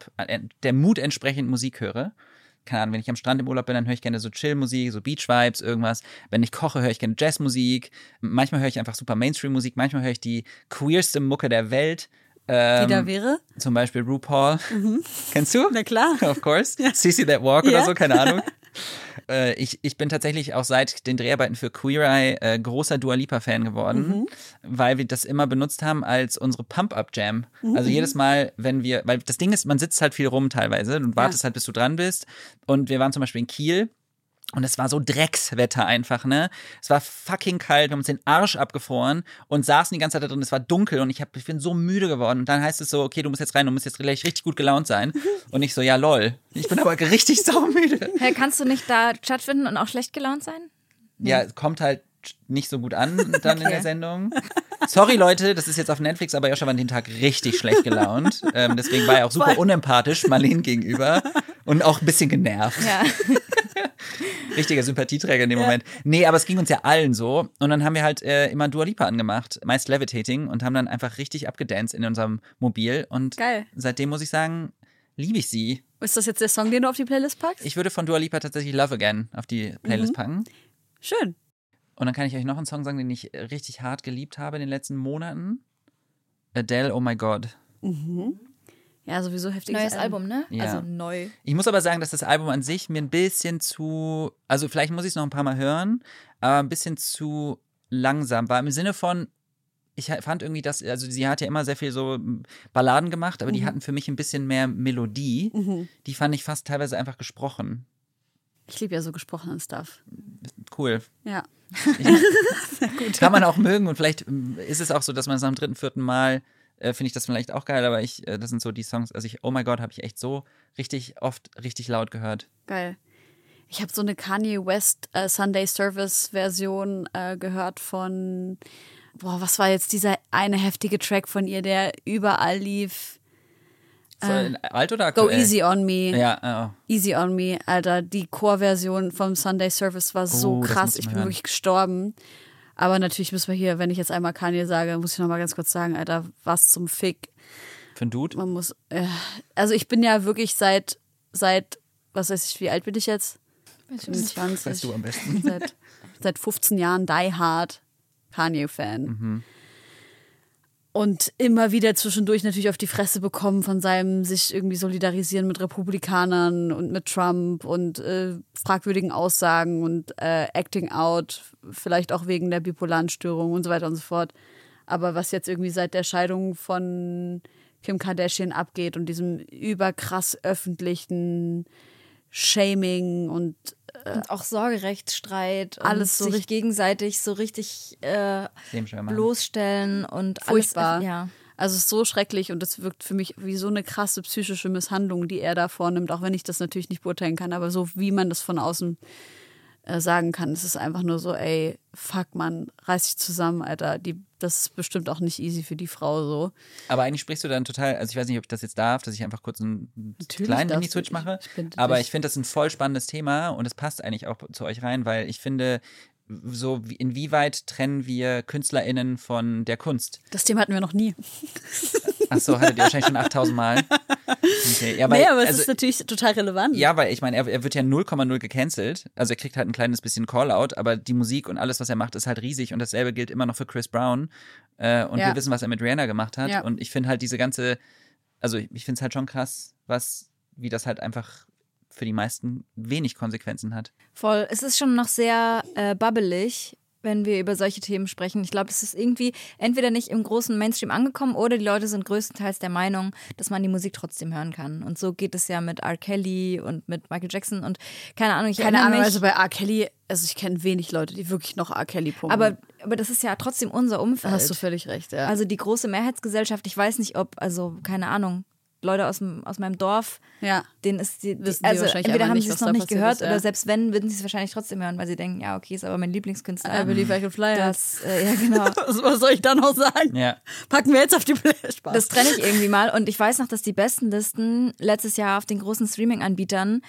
der Mut entsprechend Musik höre. Keine Ahnung, wenn ich am Strand im Urlaub bin, dann höre ich gerne so Chill-Musik, so Beach-Vibes, irgendwas. Wenn ich koche, höre ich gerne Jazzmusik. Manchmal höre ich einfach super Mainstream-Musik. Manchmal höre ich die queerste Mucke der Welt. Die Ähm, da wäre? zum Beispiel RuPaul. Kennst du? Na klar. Of course. CC That Walk oder Ja. so, keine Ahnung. äh, ich, ich bin tatsächlich auch seit den Dreharbeiten für Queer Eye äh, großer Dua Lipa-Fan geworden, weil wir das immer benutzt haben als unsere Pump-Up-Jam. Also jedes Mal, wenn wir, weil das Ding ist, man sitzt halt viel rum teilweise und wartest halt, bis du dran bist. Und wir waren zum Beispiel in Kiel und es war so Dreckswetter einfach, ne? Es war fucking kalt, wir haben uns den Arsch abgefroren und saßen die ganze Zeit da drin. Es war dunkel und ich, hab, ich bin so müde geworden. Und dann heißt es so, okay, du musst jetzt rein, du musst jetzt gleich richtig gut gelaunt sein. Und ich so, ja, lol. Ich bin aber richtig saumüde. Hey, kannst du nicht da stattfinden und auch schlecht gelaunt sein? Ja, es kommt halt nicht so gut an dann in Okay. der Sendung. Sorry, Leute, das ist jetzt auf Netflix, aber Joscha war an dem Tag richtig schlecht gelaunt. Ähm, deswegen war er auch super unempathisch Marlene gegenüber und auch ein bisschen genervt. Ja. Richtiger Sympathieträger in dem Moment. Nee, aber es ging uns ja allen so. Und dann haben wir halt äh, immer Dua Lipa angemacht, meist Levitating, und haben dann einfach richtig abgedanced in unserem Mobil. Und Geil. seitdem muss ich sagen, liebe ich sie. Ist das jetzt der Song, den du auf die Playlist packst? Ich würde von Dua Lipa tatsächlich Love Again auf die Playlist packen. Schön. Und dann kann ich euch noch einen Song sagen, den ich richtig hart geliebt habe in den letzten Monaten. Adele, Oh My God. Ja, sowieso heftiges Neues Album, ne? Ja. Also neu. Ich muss aber sagen, dass das Album an sich mir ein bisschen zu, also vielleicht muss ich es noch ein paar Mal hören, aber ein bisschen zu langsam war. Im Sinne von, ich fand irgendwie, dass, also sie hat ja immer sehr viel so Balladen gemacht, aber die hatten für mich ein bisschen mehr Melodie. Die fand ich fast teilweise einfach gesprochen. Ich liebe ja so gesprochenen Stuff. Cool. Ja. Kann man auch mögen und vielleicht ähm, ist es auch so, dass man es dem dritten, vierten Mal äh, finde ich das vielleicht auch geil, aber ich, äh, das sind so die Songs, also ich, oh my God, habe ich echt so richtig oft richtig laut gehört. Geil. Ich habe so eine Kanye West äh, Sunday Service Version äh, gehört von, boah, was war jetzt dieser eine heftige Track von ihr, der überall lief? Voll alt oder Äh, Go aktuell? Easy on Me. Ja, oh. Easy on Me, Alter. Die Chorversion vom Sunday Service war so Oh, krass. ich bin hören. wirklich gestorben. Aber natürlich müssen wir hier, wenn ich jetzt einmal Kanye sage, muss ich noch mal ganz kurz sagen, Alter, was zum Fick. für einen Dude. Man muss, äh, also ich bin ja wirklich seit, seit, was weiß ich, wie alt bin ich jetzt? 25. Weißt du am besten. Seit, seit 15 Jahren Die Hard Kanye-Fan. Mhm. Und immer wieder zwischendurch natürlich auf die Fresse bekommen von seinem sich irgendwie solidarisieren mit Republikanern und mit Trump und äh, fragwürdigen Aussagen und äh, Acting out, vielleicht auch wegen der bipolaren Störung und so weiter und so fort. Aber was jetzt irgendwie seit der Scheidung von Kim Kardashian abgeht und diesem überkrass öffentlichen Shaming und Und auch Sorgerechtsstreit. Alles so sich richtig- gegenseitig so richtig äh, bloßstellen und furchtbar. alles. Ja. Also es ist so schrecklich und es wirkt für mich wie so eine krasse psychische Misshandlung, die er da vornimmt, auch wenn ich das natürlich nicht beurteilen kann, aber so wie man das von außen äh, sagen kann, es ist einfach nur so, ey, fuck man, reiß dich zusammen, Alter. Die, das ist bestimmt auch nicht easy für die Frau so. Aber eigentlich sprichst du dann total, also ich weiß nicht, ob ich das jetzt darf, dass ich einfach kurz einen Natürlich kleinen Mini-Switch mache. Ich bitte Aber ich finde das ein voll spannendes Thema und es passt eigentlich auch zu euch rein, weil ich finde, so wie- inwieweit trennen wir KünstlerInnen von der Kunst? Das Thema hatten wir noch nie. Ach so, hattet ihr wahrscheinlich schon 8000 Mal. Okay. Ja, weil, nee, aber es also, ist natürlich total relevant. ja, weil ich meine, er, er wird ja 0,0 gecancelt. Also er kriegt halt ein kleines bisschen Call-out, aber die Musik und alles, was er macht, ist halt riesig. Und dasselbe gilt immer noch für Chris Brown. Äh, und Ja. wir wissen, was er mit Rihanna gemacht hat. Ja. Und ich finde halt diese ganze, also ich finde es halt schon krass, was, wie das halt einfach für die meisten wenig Konsequenzen hat. Voll. Es ist schon noch sehr äh, bubbelig, wenn wir über solche Themen sprechen. Ich glaube, es ist irgendwie entweder nicht im großen Mainstream angekommen oder die Leute sind größtenteils der Meinung, dass man die Musik trotzdem hören kann. Und so geht es ja mit R. Kelly und mit Michael Jackson und keine Ahnung. Ich Keine Ahnung, mich, also bei R. Kelly, also ich kenne wenig Leute, die wirklich noch R. Kelly pumpen. aber, aber das ist ja trotzdem unser Umfeld. da hast du völlig recht, ja. Also die große Mehrheitsgesellschaft, ich weiß nicht, ob, also keine Ahnung, Leute aus, dem, aus meinem Dorf, ja. denen ist die, sie also wahrscheinlich entweder haben sie es noch nicht gehört ist, ja. oder selbst wenn, würden sie es wahrscheinlich trotzdem hören, weil sie denken, ja, okay, ist aber mein Lieblingskünstler. I believe I can fly. Das, äh, ja, genau. was, soll ich da noch sagen? Ja. Packen wir jetzt auf die Playlist. Spaß. Das trenne ich irgendwie mal. Und ich weiß noch, dass die besten Listen letztes Jahr auf den großen Streaming-Anbietern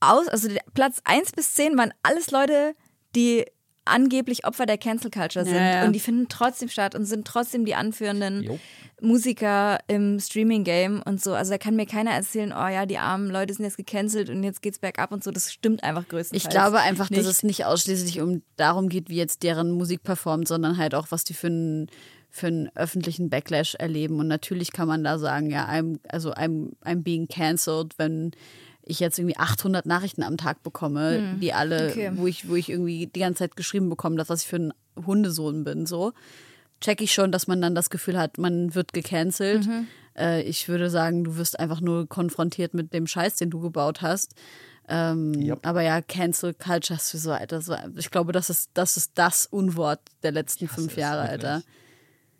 aus, also Platz 1 bis 10 waren alles Leute, die angeblich Opfer der Cancel Culture sind. Ja, ja. Und die finden trotzdem statt und sind trotzdem die anführenden Jo. Musiker im Streaming-Game und so. Also da kann mir keiner erzählen, oh ja, die armen Leute sind jetzt gecancelt und jetzt geht's bergab und so. Das stimmt einfach größtenteils. Ich glaube einfach, nicht. dass es nicht ausschließlich um darum geht, wie jetzt deren Musik performt, sondern halt auch, was die für einen für einen öffentlichen Backlash erleben. Und natürlich kann man da sagen, ja, I'm, also I'm, I'm being cancelled, wenn ich jetzt irgendwie 800 Nachrichten am Tag bekomme, die alle, okay. wo ich, wo ich irgendwie die ganze Zeit geschrieben bekomme, dass was ich für ein Hundesohn bin, so check ich schon, dass man dann das Gefühl hat, man wird gecancelt. Äh, ich würde sagen, du wirst einfach nur konfrontiert mit dem Scheiß, den du gebaut hast. Ähm, Aber ja, Cancel Culture ist so, Alter. So, ich glaube, das ist, das ist das Unwort der letzten fünf Jahre. Alter.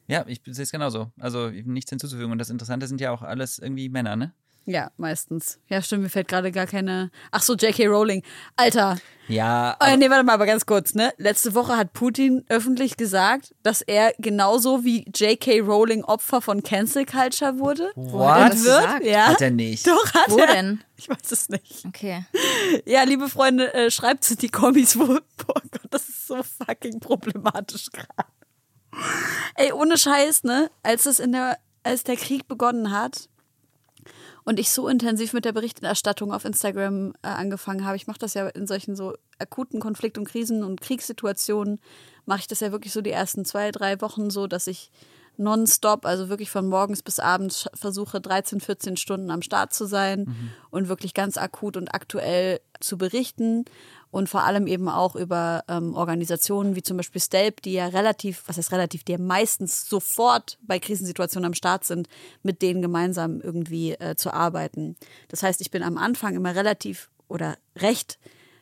Ja, ich sehe es genauso. Also nichts hinzuzufügen. Und das Interessante sind ja auch alles irgendwie Männer, ne? Ja, meistens. Ja, stimmt, mir fällt gerade gar keine. Ach so, J.K. Rowling. Alter. Ja, Oh, nee, warte mal, aber ganz kurz, ne? Letzte Woche hat Putin öffentlich gesagt, dass er genauso wie J.K. Rowling Opfer von Cancel Culture wurde. What? Das wird, gesagt? ja. hat er nicht. Doch, hat Wo er. denn? Ich weiß es nicht. Okay. Ja, liebe Freunde, äh, schreibt in die Kommis, wo. Boah Gott, das ist so fucking problematisch gerade. Ey, ohne Scheiß, ne? Als es in der, als der Krieg begonnen hat und ich so intensiv mit der Berichterstattung auf Instagram äh, angefangen habe, ich mache das ja in solchen so akuten Konflikt- und Krisen- und Kriegssituationen, mache ich das ja wirklich so die ersten zwei, drei Wochen so, dass ich nonstop, also wirklich von morgens bis abends versuche 13, 14 Stunden am Start zu sein und wirklich ganz akut und aktuell zu berichten und vor allem eben auch über ähm, Organisationen wie zum Beispiel Stelp, die ja relativ, was heißt relativ, die ja meistens sofort bei Krisensituationen am Start sind, mit denen gemeinsam irgendwie äh, zu arbeiten. Das heißt, ich bin am Anfang immer relativ oder recht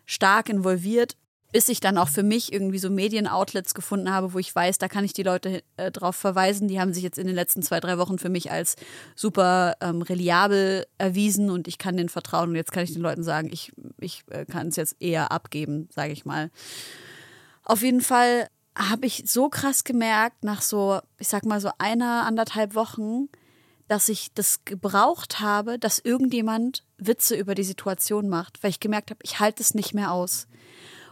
stark involviert, bis ich dann auch für mich irgendwie so Medienoutlets gefunden habe, wo ich weiß, da kann ich die Leute äh, drauf verweisen. Die haben sich jetzt in den letzten zwei, drei Wochen für mich als super ähm, reliabel erwiesen und ich kann denen vertrauen. Und jetzt kann ich den Leuten sagen, ich, ich äh, kann es jetzt eher abgeben, sage ich mal. Auf jeden Fall habe ich so krass gemerkt, nach so, ich sag mal so einer, anderthalb Wochen, dass ich das gebraucht habe, dass irgendjemand Witze über die Situation macht, weil ich gemerkt habe, ich halte es nicht mehr aus.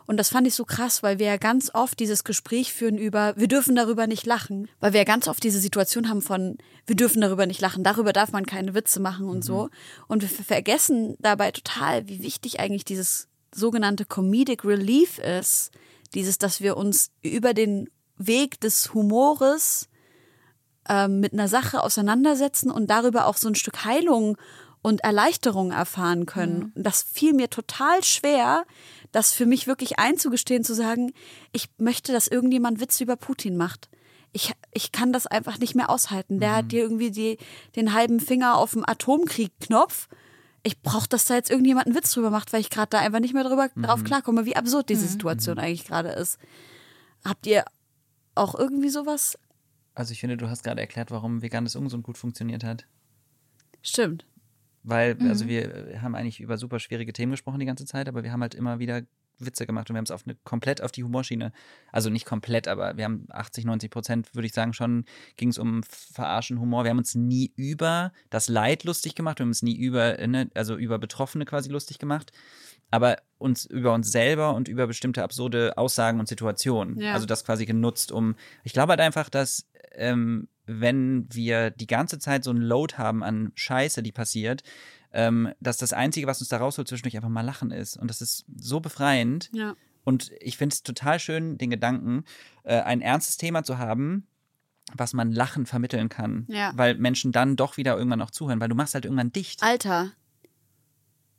Und das fand ich so krass, weil wir ja ganz oft dieses Gespräch führen über, wir dürfen darüber nicht lachen. Weil wir ja ganz oft diese Situation haben von, wir dürfen darüber nicht lachen, darüber darf man keine Witze machen und so. Und wir vergessen dabei total, wie wichtig eigentlich dieses sogenannte Comedic Relief ist. Dieses, dass wir uns über den Weg des Humores ähm, mit einer Sache auseinandersetzen und darüber auch so ein Stück Heilung und Erleichterung erfahren können. Und das fiel mir total schwer, das für mich wirklich einzugestehen, zu sagen, ich möchte, dass irgendjemand Witze über Putin macht. Ich, ich kann das einfach nicht mehr aushalten. Der hat dir irgendwie die, den halben Finger auf dem Atomkrieg-Knopf. Ich brauche, dass da jetzt irgendjemand einen Witz drüber macht, weil ich gerade da einfach nicht mehr drüber, drauf klarkomme, wie absurd diese Situation eigentlich gerade ist. Habt ihr auch irgendwie sowas? Also ich finde, du hast gerade erklärt, warum veganes Ungesund gut funktioniert hat. Stimmt. Weil, also wir haben eigentlich über super schwierige Themen gesprochen die ganze Zeit, aber wir haben halt immer wieder Witze gemacht und wir haben es auf eine komplett auf die Humorschiene. Also nicht komplett, aber wir haben 80, 90 Prozent, würde ich sagen, schon ging es um Verarschen, Humor. Wir haben uns nie über das Leid lustig gemacht, wir haben uns nie über, ne, also über Betroffene quasi lustig gemacht, aber uns über uns selber und über bestimmte absurde Aussagen und Situationen. Ja. Also das quasi genutzt, um. Ich glaube halt einfach, dass ähm, wenn wir die ganze Zeit so ein Load haben an Scheiße, die passiert, ähm, dass das Einzige, was uns da rausholt, zwischendurch einfach mal Lachen ist. Und das ist so befreiend. Ja. Und ich finde es total schön, den Gedanken, äh, ein ernstes Thema zu haben, was man Lachen vermitteln kann. Ja. Weil Menschen dann doch wieder irgendwann auch zuhören, weil du machst halt irgendwann dicht. Alter,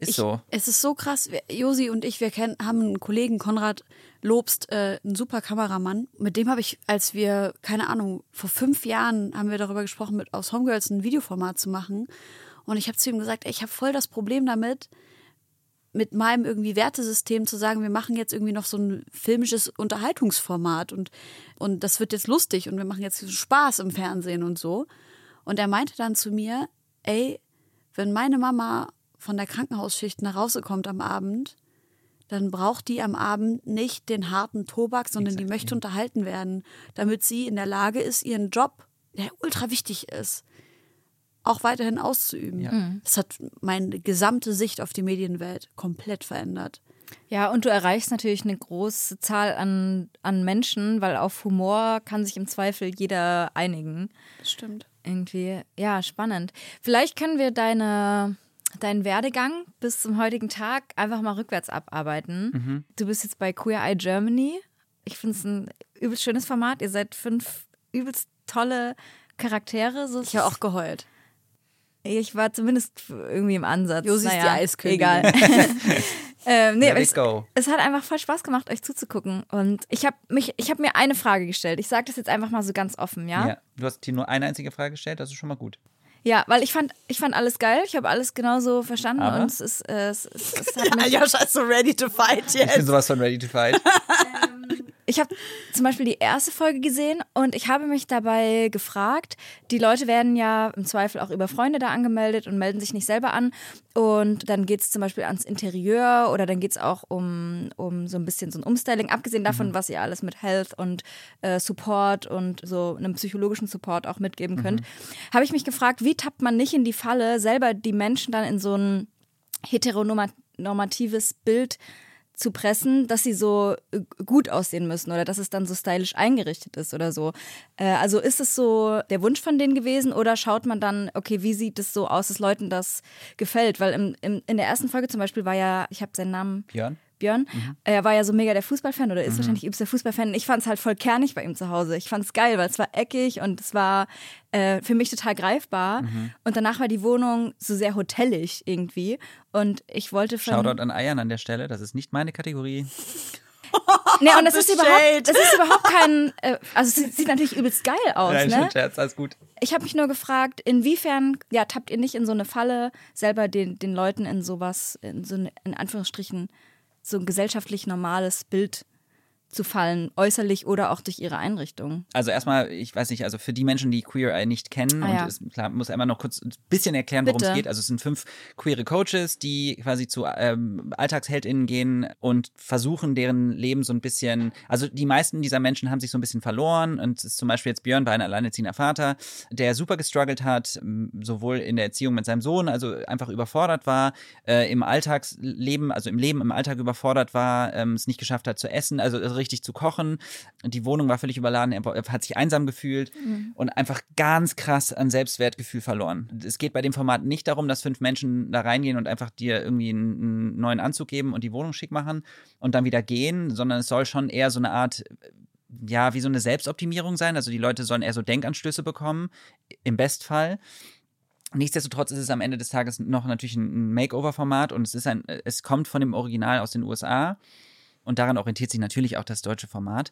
Ist ich, so. Es ist so krass. Wir- Josi und ich, wir kennen, haben einen Kollegen, Konrad Lobst, äh, einen super Kameramann. Mit dem habe ich, als wir, keine Ahnung, vor fünf Jahren haben wir darüber gesprochen, mit aus Homegirls ein Videoformat zu machen. Und ich habe zu ihm gesagt, ey, ich habe voll das Problem damit, mit meinem irgendwie Wertesystem zu sagen, wir machen jetzt irgendwie noch so ein filmisches Unterhaltungsformat und, und das wird jetzt lustig und wir machen jetzt Spaß im Fernsehen und so. Und er meinte dann zu mir, ey, wenn meine Mama von der Krankenhausschicht nach Hause kommt am Abend, dann braucht die am Abend nicht den harten Tobak, sondern die möchte unterhalten werden, damit sie in der Lage ist, ihren Job, der ultra wichtig ist, auch weiterhin auszuüben. Ja. Das hat meine gesamte Sicht auf die Medienwelt komplett verändert. Ja, und du erreichst natürlich eine große Zahl an, an Menschen, weil auf Humor kann sich im Zweifel jeder einigen. Das stimmt. Irgendwie, ja, spannend. Vielleicht können wir deine, deinen Werdegang bis zum heutigen Tag einfach mal rückwärts abarbeiten. Du bist jetzt bei Queer Eye Germany. Ich finde es ein übelst schönes Format. Ihr seid fünf übelst tolle Charaktere. So Ich habe auch geheult. ich war zumindest irgendwie im Ansatz. Josi ist die Eiskönigin. Egal. ähm, nee, es, go. es hat einfach voll Spaß gemacht, euch zuzugucken. Und ich habe mich, ich habe mir eine Frage gestellt. Ich sage das jetzt einfach mal so ganz offen, ja? Ja. Du hast dir nur eine einzige Frage gestellt, das ist schon mal gut. Ja, weil ich fand, ich fand alles geil. Ich habe alles genauso verstanden Aber? und es ist, äh, es, es, es hat mich, Aljoscha ist so ready to fight Ich bin jetzt. sowas von ready to fight. Ich habe zum Beispiel die erste Folge gesehen und ich habe mich dabei gefragt, die Leute werden ja im Zweifel auch über Freunde da angemeldet und melden sich nicht selber an. Und dann geht es zum Beispiel ans Interieur oder dann geht es auch um, um so ein bisschen so ein Umstyling, abgesehen davon, was ihr alles mit Health und äh, Support und so einem psychologischen Support auch mitgeben könnt, habe ich mich gefragt, wie tappt man nicht in die Falle, selber die Menschen dann in so ein heteronormatives Bild zu pressen, dass sie so äh, gut aussehen müssen oder dass es dann so stylisch eingerichtet ist oder so. Äh, also ist es so der Wunsch von denen gewesen oder schaut man dann, okay, wie sieht es so aus, dass Leuten das gefällt? Weil im, im, in der ersten Folge zum Beispiel war ja, ich habe seinen Namen Björn? Björn, er war ja so mega der Fußballfan oder ist wahrscheinlich übelster Fußballfan. Ich fand es halt voll kernig bei ihm zu Hause. Ich fand es geil, weil es war eckig und es war äh, für mich total greifbar. Und danach war die Wohnung so sehr hotellig irgendwie. Und ich wollte von. Shoutout an Eiern an der Stelle, das ist nicht meine Kategorie. Nee, und das ist überhaupt, das ist überhaupt kein, äh, also es sieht- natürlich übelst geil aus, Nein, ne? Scherz, alles gut. Ich habe mich nur gefragt, inwiefern, ja, tappt ihr nicht in so eine Falle, selber den, den Leuten in sowas, in so ein, in Anführungsstrichen, so ein gesellschaftlich normales Bild zu fallen, äußerlich oder auch durch ihre Einrichtung. Also erstmal, ich weiß nicht, also für die Menschen, die Queer Eye nicht kennen, Ah, und ja. es klar, muss einmal noch kurz ein bisschen erklären, worum es Bitte. geht. Also es sind fünf queere Coaches, die quasi zu ähm, AlltagsheldInnen gehen und versuchen, deren Leben so ein bisschen, also die meisten dieser Menschen haben sich so ein bisschen verloren und es ist zum Beispiel jetzt Björn war ein alleinerziehender Vater, der super gestruggelt hat, sowohl in der Erziehung mit seinem Sohn, also einfach überfordert war, äh, im Alltagsleben, also im Leben im Alltag überfordert war, ähm, es nicht geschafft hat zu essen, also richtig zu kochen. Die Wohnung war völlig überladen, er, hat sich einsam gefühlt und einfach ganz krass an Selbstwertgefühl verloren. Es geht bei dem Format nicht darum, dass fünf Menschen da reingehen und einfach dir irgendwie einen, einen neuen Anzug geben und die Wohnung schick machen und dann wieder gehen, sondern es soll schon eher so eine Art ja, wie so eine Selbstoptimierung sein. Also die Leute sollen eher so Denkanstöße bekommen, im Bestfall. Nichtsdestotrotz ist es am Ende des Tages noch natürlich ein Makeover-Format und es ist ein, es kommt von dem Original aus den USA und daran orientiert sich natürlich auch das deutsche Format.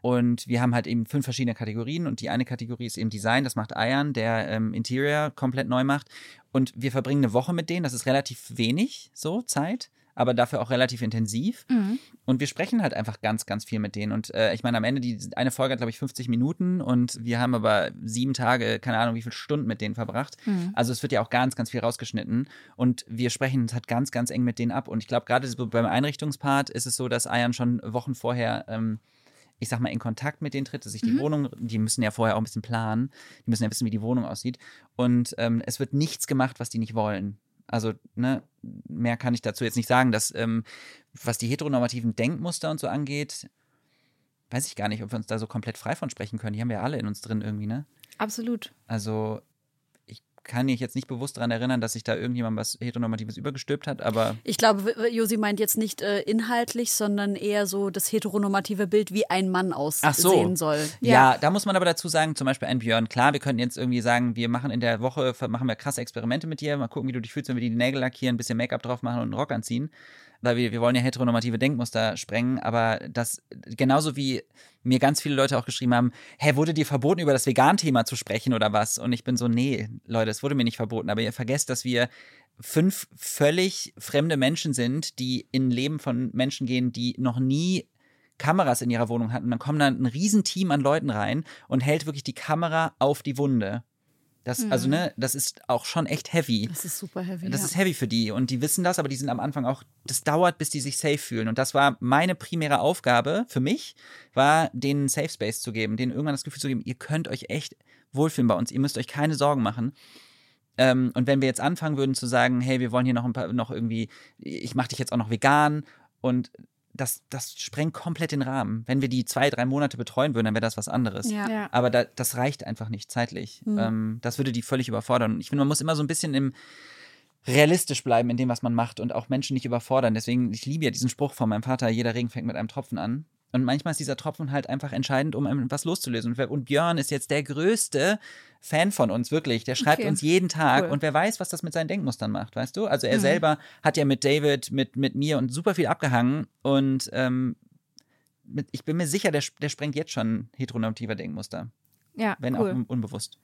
Und wir haben halt eben fünf verschiedene Kategorien und die eine Kategorie ist eben Design, das macht Ian, der ähm, Interior komplett neu macht. Und wir verbringen eine Woche mit denen, das ist relativ wenig so Zeit aber dafür auch relativ intensiv. Mhm. Und wir sprechen halt einfach ganz, ganz viel mit denen. Und äh, ich meine, am Ende, die eine Folge hat, glaube ich, 50 Minuten und wir haben aber sieben Tage, keine Ahnung, wie viele Stunden mit denen verbracht. Mhm. Also es wird ja auch ganz, ganz viel rausgeschnitten. Und wir sprechen halt ganz, ganz eng mit denen ab. Und ich glaube, gerade so beim Einrichtungspart ist es so, dass Ayan schon Wochen vorher ähm, ich sag mal, in Kontakt mit denen tritt, dass sich die mhm. Wohnung, die müssen ja vorher auch ein bisschen planen, die müssen ja wissen, wie die Wohnung aussieht. Und ähm, es wird nichts gemacht, was die nicht wollen. Also, ne, mehr kann ich dazu jetzt nicht sagen. Dass, ähm, was die heteronormativen Denkmuster und so angeht, weiß ich gar nicht, ob wir uns da so komplett frei von sprechen können. Die haben wir alle in uns drin irgendwie, ne? Absolut. Also, kann ich jetzt nicht bewusst daran erinnern, dass sich da irgendjemand was Heteronormatives übergestülpt hat, aber. Ich glaube, Josi meint jetzt nicht äh, inhaltlich, sondern eher so das heteronormative Bild, wie ein Mann aussehen so. soll. Ja. ja. da muss man aber dazu sagen, zum Beispiel ein Björn, klar, wir könnten jetzt irgendwie sagen, wir machen in der Woche, machen wir krasse Experimente mit dir, mal gucken, wie du dich fühlst, wenn wir die Nägel lackieren, ein bisschen Make-up drauf machen und einen Rock anziehen weil wir, wir wollen ja heteronormative Denkmuster sprengen, aber das genauso wie mir ganz viele Leute auch geschrieben haben, hä, wurde dir verboten, über das Vegan-Thema zu sprechen oder was? Und ich bin so, nee, Leute, es wurde mir nicht verboten, aber ihr vergesst, dass wir fünf völlig fremde Menschen sind, die in Leben von Menschen gehen, die noch nie Kameras in ihrer Wohnung hatten. Dann kommt da ein Riesenteam an Leuten rein und hält wirklich die Kamera auf die Wunde. Das, mhm. Also, ne, das ist auch schon echt heavy. Das ist super heavy. Das ja. ist heavy für die. Und die wissen das, aber die sind am Anfang auch, das dauert, bis die sich safe fühlen. Und das war meine primäre Aufgabe für mich, war, denen Safe Space zu geben, denen irgendwann das Gefühl zu geben, ihr könnt euch echt wohlfühlen bei uns, ihr müsst euch keine Sorgen machen. Ähm, und wenn wir jetzt anfangen würden zu sagen, hey, wir wollen hier noch ein paar, noch irgendwie, ich mache dich jetzt auch noch vegan und das, das sprengt komplett den Rahmen. Wenn wir die zwei, drei Monate betreuen würden, dann wäre das was anderes. Ja. Ja. Aber da, das reicht einfach nicht zeitlich. Mhm. Ähm, das würde die völlig überfordern. Ich finde, man muss immer so ein bisschen im realistisch bleiben in dem, was man macht und auch Menschen nicht überfordern. Deswegen, ich liebe ja diesen Spruch von meinem Vater, jeder Regen fängt mit einem Tropfen an. Und manchmal ist dieser Tropfen halt einfach entscheidend, um etwas loszulösen. Und Björn ist jetzt der größte Fan von uns, wirklich. Der schreibt okay. uns jeden Tag. Cool. Und wer weiß, was das mit seinen Denkmustern macht, weißt du? Also er mhm. selber hat ja mit David, mit, mit mir und super viel abgehangen. Und ähm, mit, ich bin mir sicher, der, der sprengt jetzt schon heteronormativer Denkmuster. Ja, Wenn cool. auch unbewusst.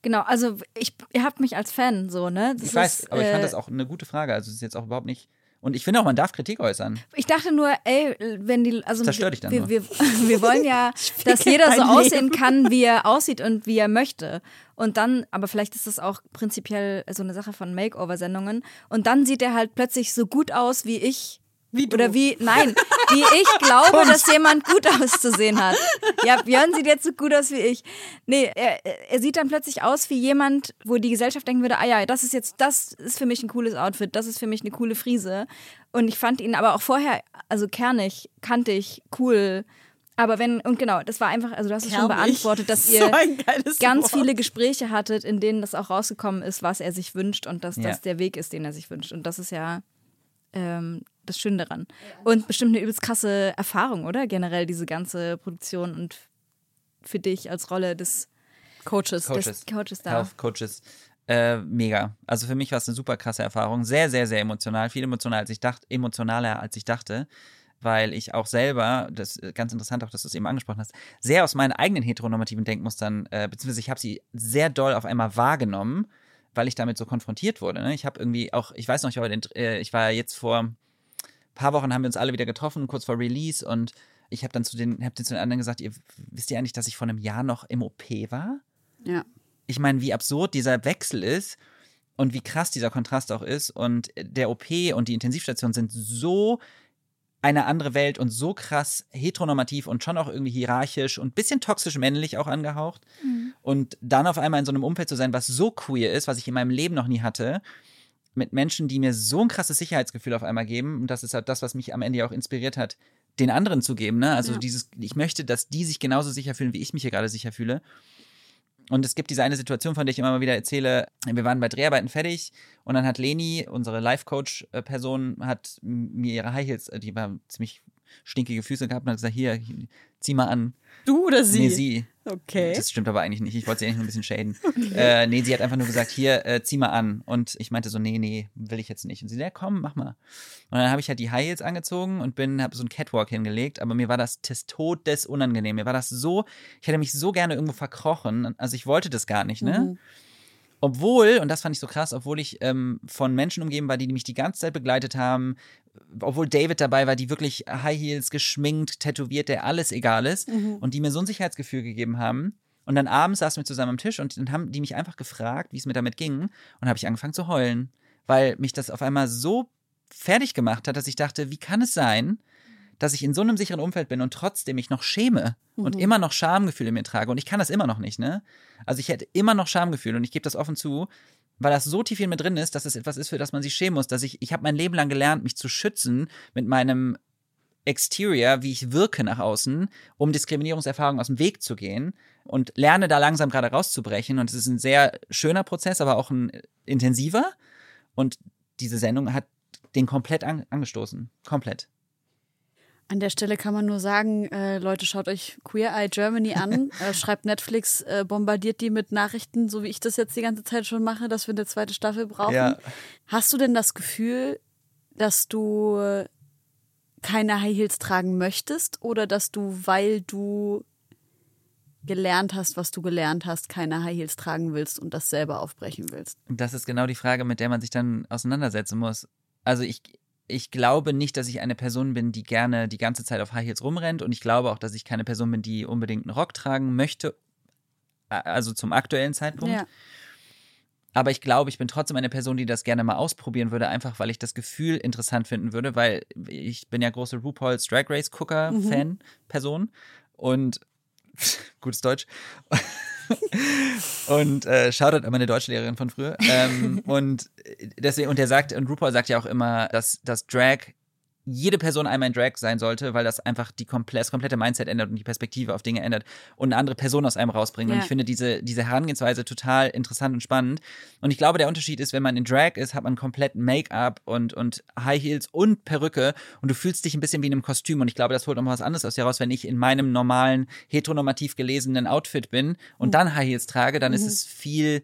Genau, also ich, ihr habt mich als Fan so, ne? Das ich weiß, ist, aber ich fand äh, das auch eine gute Frage. Also es ist jetzt auch überhaupt nicht und ich finde auch, man darf Kritik äußern. Ich dachte nur, ey, wenn die, also Zerstör dich dann wir, wir, wir, wollen ja, dass jeder so Leben. aussehen kann, wie er aussieht und wie er möchte. Und dann, aber vielleicht ist das auch prinzipiell so eine Sache von Makeover-Sendungen. Und dann sieht er halt plötzlich so gut aus, wie ich wie du. Oder wie, nein, wie ich glaube, dass jemand gut auszusehen hat. Ja, Björn sieht jetzt so gut aus wie ich. Nee, er, er sieht dann plötzlich aus wie jemand, wo die Gesellschaft denken würde, ah ja, das ist jetzt, das ist für mich ein cooles Outfit, das ist für mich eine coole Frise. Und ich fand ihn aber auch vorher, also kernig, kantig, cool. Aber wenn, und genau, das war einfach, also du hast es schon beantwortet, dass ihr so ganz Wort. viele Gespräche hattet, in denen das auch rausgekommen ist, was er sich wünscht und dass ja. das der Weg ist, den er sich wünscht. Und das ist ja ähm, das Schöne daran. Und bestimmt eine übelst krasse Erfahrung, oder? Generell diese ganze Produktion und für dich als Rolle des Coaches, Coaches, des Coaches da. Health Coaches. Äh, mega. Also für mich war es eine super krasse Erfahrung. Sehr, sehr, sehr emotional. Viel emotionaler als ich dachte, emotionaler als ich dachte. Weil ich auch selber, das ist ganz interessant auch, dass du es eben angesprochen hast, sehr aus meinen eigenen heteronormativen Denkmustern, äh, beziehungsweise ich habe sie sehr doll auf einmal wahrgenommen, weil ich damit so konfrontiert wurde. Ne? Ich habe irgendwie auch, ich weiß noch, ich war, den, äh, ich war jetzt vor paar Wochen haben wir uns alle wieder getroffen, kurz vor Release und ich habe dann zu den, hab zu den anderen gesagt, ihr wisst ihr eigentlich, dass ich vor einem Jahr noch im OP war? Ja. Ich meine, wie absurd dieser Wechsel ist und wie krass dieser Kontrast auch ist. Und der OP und die Intensivstation sind so eine andere Welt und so krass heteronormativ und schon auch irgendwie hierarchisch und bisschen toxisch männlich auch angehaucht. Mhm. Und dann auf einmal in so einem Umfeld zu sein, was so queer ist, was ich in meinem Leben noch nie hatte mit Menschen, die mir so ein krasses Sicherheitsgefühl auf einmal geben. Und das ist halt das, was mich am Ende auch inspiriert hat, den anderen zu geben. Ne? Also ja. dieses, ich möchte, dass die sich genauso sicher fühlen, wie ich mich hier gerade sicher fühle. Und es gibt diese eine Situation, von der ich immer mal wieder erzähle. Wir waren bei Dreharbeiten fertig und dann hat Leni, unsere Life-Coach-Person, hat mir ihre High Heels, die war ziemlich stinkige Füße gehabt und hat gesagt, hier, zieh mal an. Du oder sie? Nee, sie. Okay. Das stimmt aber eigentlich nicht. Ich wollte sie eigentlich nur ein bisschen shaden. Äh, nee, sie hat einfach nur gesagt, hier, äh, zieh mal an. Und ich meinte so, nee, nee, will ich jetzt nicht. Und sie, ja, komm, mach mal. Und dann habe ich halt die High Heels angezogen und bin, habe so einen Catwalk hingelegt. Aber mir war das des Todes unangenehm. Mir war das so, ich hätte mich so gerne irgendwo verkrochen. Also ich wollte das gar nicht, ne? Mhm. Obwohl, und das fand ich so krass, obwohl ich ähm, von Menschen umgeben war, die mich die ganze Zeit begleitet haben, obwohl David dabei war, die wirklich High Heels, geschminkt, tätowiert, der alles egal ist und die mir so ein Sicherheitsgefühl gegeben haben. Und dann abends saßen wir zusammen am Tisch und dann haben die mich einfach gefragt, wie es mir damit ging. Und habe ich angefangen zu heulen, weil mich das auf einmal so fertig gemacht hat, dass ich dachte, wie kann es sein, dass ich in so einem sicheren Umfeld bin und trotzdem mich noch schäme und immer noch Schamgefühle in mir trage. Und ich kann das immer noch nicht, ne? Also ich hätte immer noch Schamgefühle und ich gebe das offen zu, weil das so tief in mir drin ist, dass es etwas ist, für das man sich schämen muss. Dass ich, ich habe mein Leben lang gelernt, mich zu schützen mit meinem Exterior, wie ich wirke nach außen, um Diskriminierungserfahrungen aus dem Weg zu gehen und lerne da langsam gerade rauszubrechen. Und es ist ein sehr schöner Prozess, aber auch ein intensiver. Und diese Sendung hat den komplett an, angestoßen. Komplett. An der Stelle kann man nur sagen, äh, Leute, schaut euch Queer Eye Germany an. äh, schreibt Netflix, äh, bombardiert die mit Nachrichten, so wie ich das jetzt die ganze Zeit schon mache, dass wir eine zweite Staffel brauchen. Ja. Hast du denn das Gefühl, dass du keine High Heels tragen möchtest oder dass du, weil du gelernt hast, was du gelernt hast, keine High Heels tragen willst und das selber aufbrechen willst? Das ist genau die Frage, mit der man sich dann auseinandersetzen muss. Also ich, ich glaube nicht, dass ich eine Person bin, die gerne die ganze Zeit auf High Heels rumrennt. Und ich glaube auch, dass ich keine Person bin, die unbedingt einen Rock tragen möchte. Also zum aktuellen Zeitpunkt. Ja. Aber ich glaube, ich bin trotzdem eine Person, die das gerne mal ausprobieren würde, einfach weil ich das Gefühl interessant finden würde, weil ich bin ja große RuPaul's Drag Race Gucker Fan Person und gutes Deutsch. und äh, Shoutout an meine Deutschlehrerin von früher. Ähm, und deswegen, und der sagt, und RuPaul sagt ja auch immer, dass, dass Drag jede Person einmal in Drag sein sollte, weil das einfach die komple das komplette Mindset ändert und die Perspektive auf Dinge ändert und eine andere Person aus einem rausbringt. Und Ja. ich finde diese, diese Herangehensweise total interessant und spannend. Und ich glaube, der Unterschied ist, wenn man in Drag ist, hat man komplett Make-up und, und High Heels und Perücke und du fühlst dich ein bisschen wie in einem Kostüm. Und ich glaube, das holt nochmal was anderes aus dir raus, wenn ich in meinem normalen, heteronormativ gelesenen Outfit bin und Mhm. dann High Heels trage, dann ist es viel,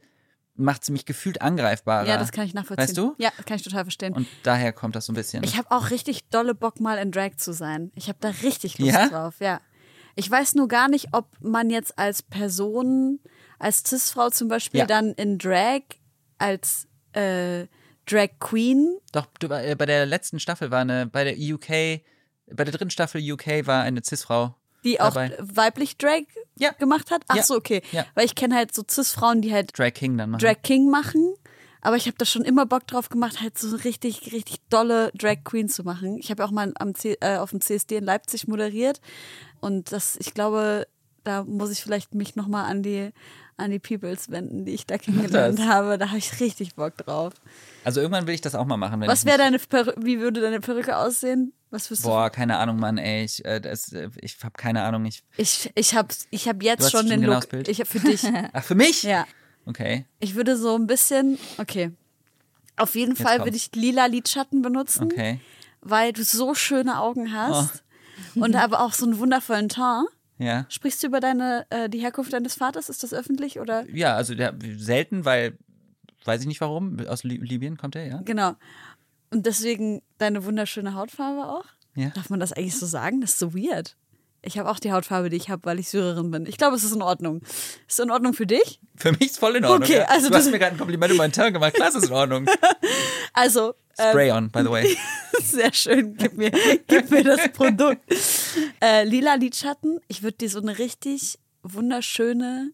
macht es mich gefühlt angreifbarer. Ja, das kann ich nachvollziehen. Weißt du? Ja, das kann ich total verstehen. Und daher kommt das so ein bisschen. Ich habe auch richtig dolle Bock, mal in Drag zu sein. Ich habe da richtig Lust Ja? drauf, ja. Ich weiß nur gar nicht, ob man jetzt als Person, als Cis-Frau zum Beispiel, Ja. dann in Drag als äh, Drag Queen. Doch, du, äh, bei der letzten Staffel war eine, bei der UK, bei der dritten Staffel UK war eine Cis-Frau. Die auch dabei. weiblich Drag Ja. gemacht hat? Ach Ja. so, okay. Ja. Weil ich kenne halt so Cis-Frauen, die halt Drag King dann machen. Drag King machen. Aber ich habe da schon immer Bock drauf gemacht, halt so richtig, richtig dolle Drag Queen zu machen. Ich habe ja auch mal am C äh, auf dem CSD in Leipzig moderiert. Und das, ich glaube, da muss ich vielleicht mich nochmal an die, an die Peoples wenden, die ich da kennengelernt habe. Da habe ich richtig Bock drauf. Also irgendwann will ich das auch mal machen. Was wäre deine Perücke, wie würde deine Perücke aussehen? Was wirst Boah, keine Ahnung, Mann, ey. Ich, äh, das, äh, ich hab keine Ahnung. Ich, du? Ich, ich habe ich hab Du jetzt schon den genau Look. Bild? Ich habe für dich. ach, für mich? ja. Okay. Ich würde so ein bisschen, okay. Auf jeden Fall würde ich lila Lidschatten benutzen. Okay. weil du so schöne Augen hast und aber auch so einen wundervollen Teint. Ja. Sprichst du über deine äh, die Herkunft deines Vaters? Ist das öffentlich oder? Ja, also der, selten, weil, weiß ich nicht warum, aus Li Libyen kommt er, ja? Genau. Und deswegen deine wunderschöne Hautfarbe auch? Ja. Darf man das eigentlich so sagen? Das ist so weird. Ich habe auch die Hautfarbe, die ich habe, weil ich Syrerin bin. Ich glaube, es ist in Ordnung. Ist es in Ordnung für dich? Für mich ist voll in Ordnung. Okay, ja. also du hast mir gerade ein Kompliment über meinen Teint gemacht. Klar, ist es in Ordnung. Also, ähm, Spray on, by the way. Sehr schön, gib mir, gib mir das Produkt. Äh, lila Lidschatten, ich würde dir so eine richtig wunderschöne,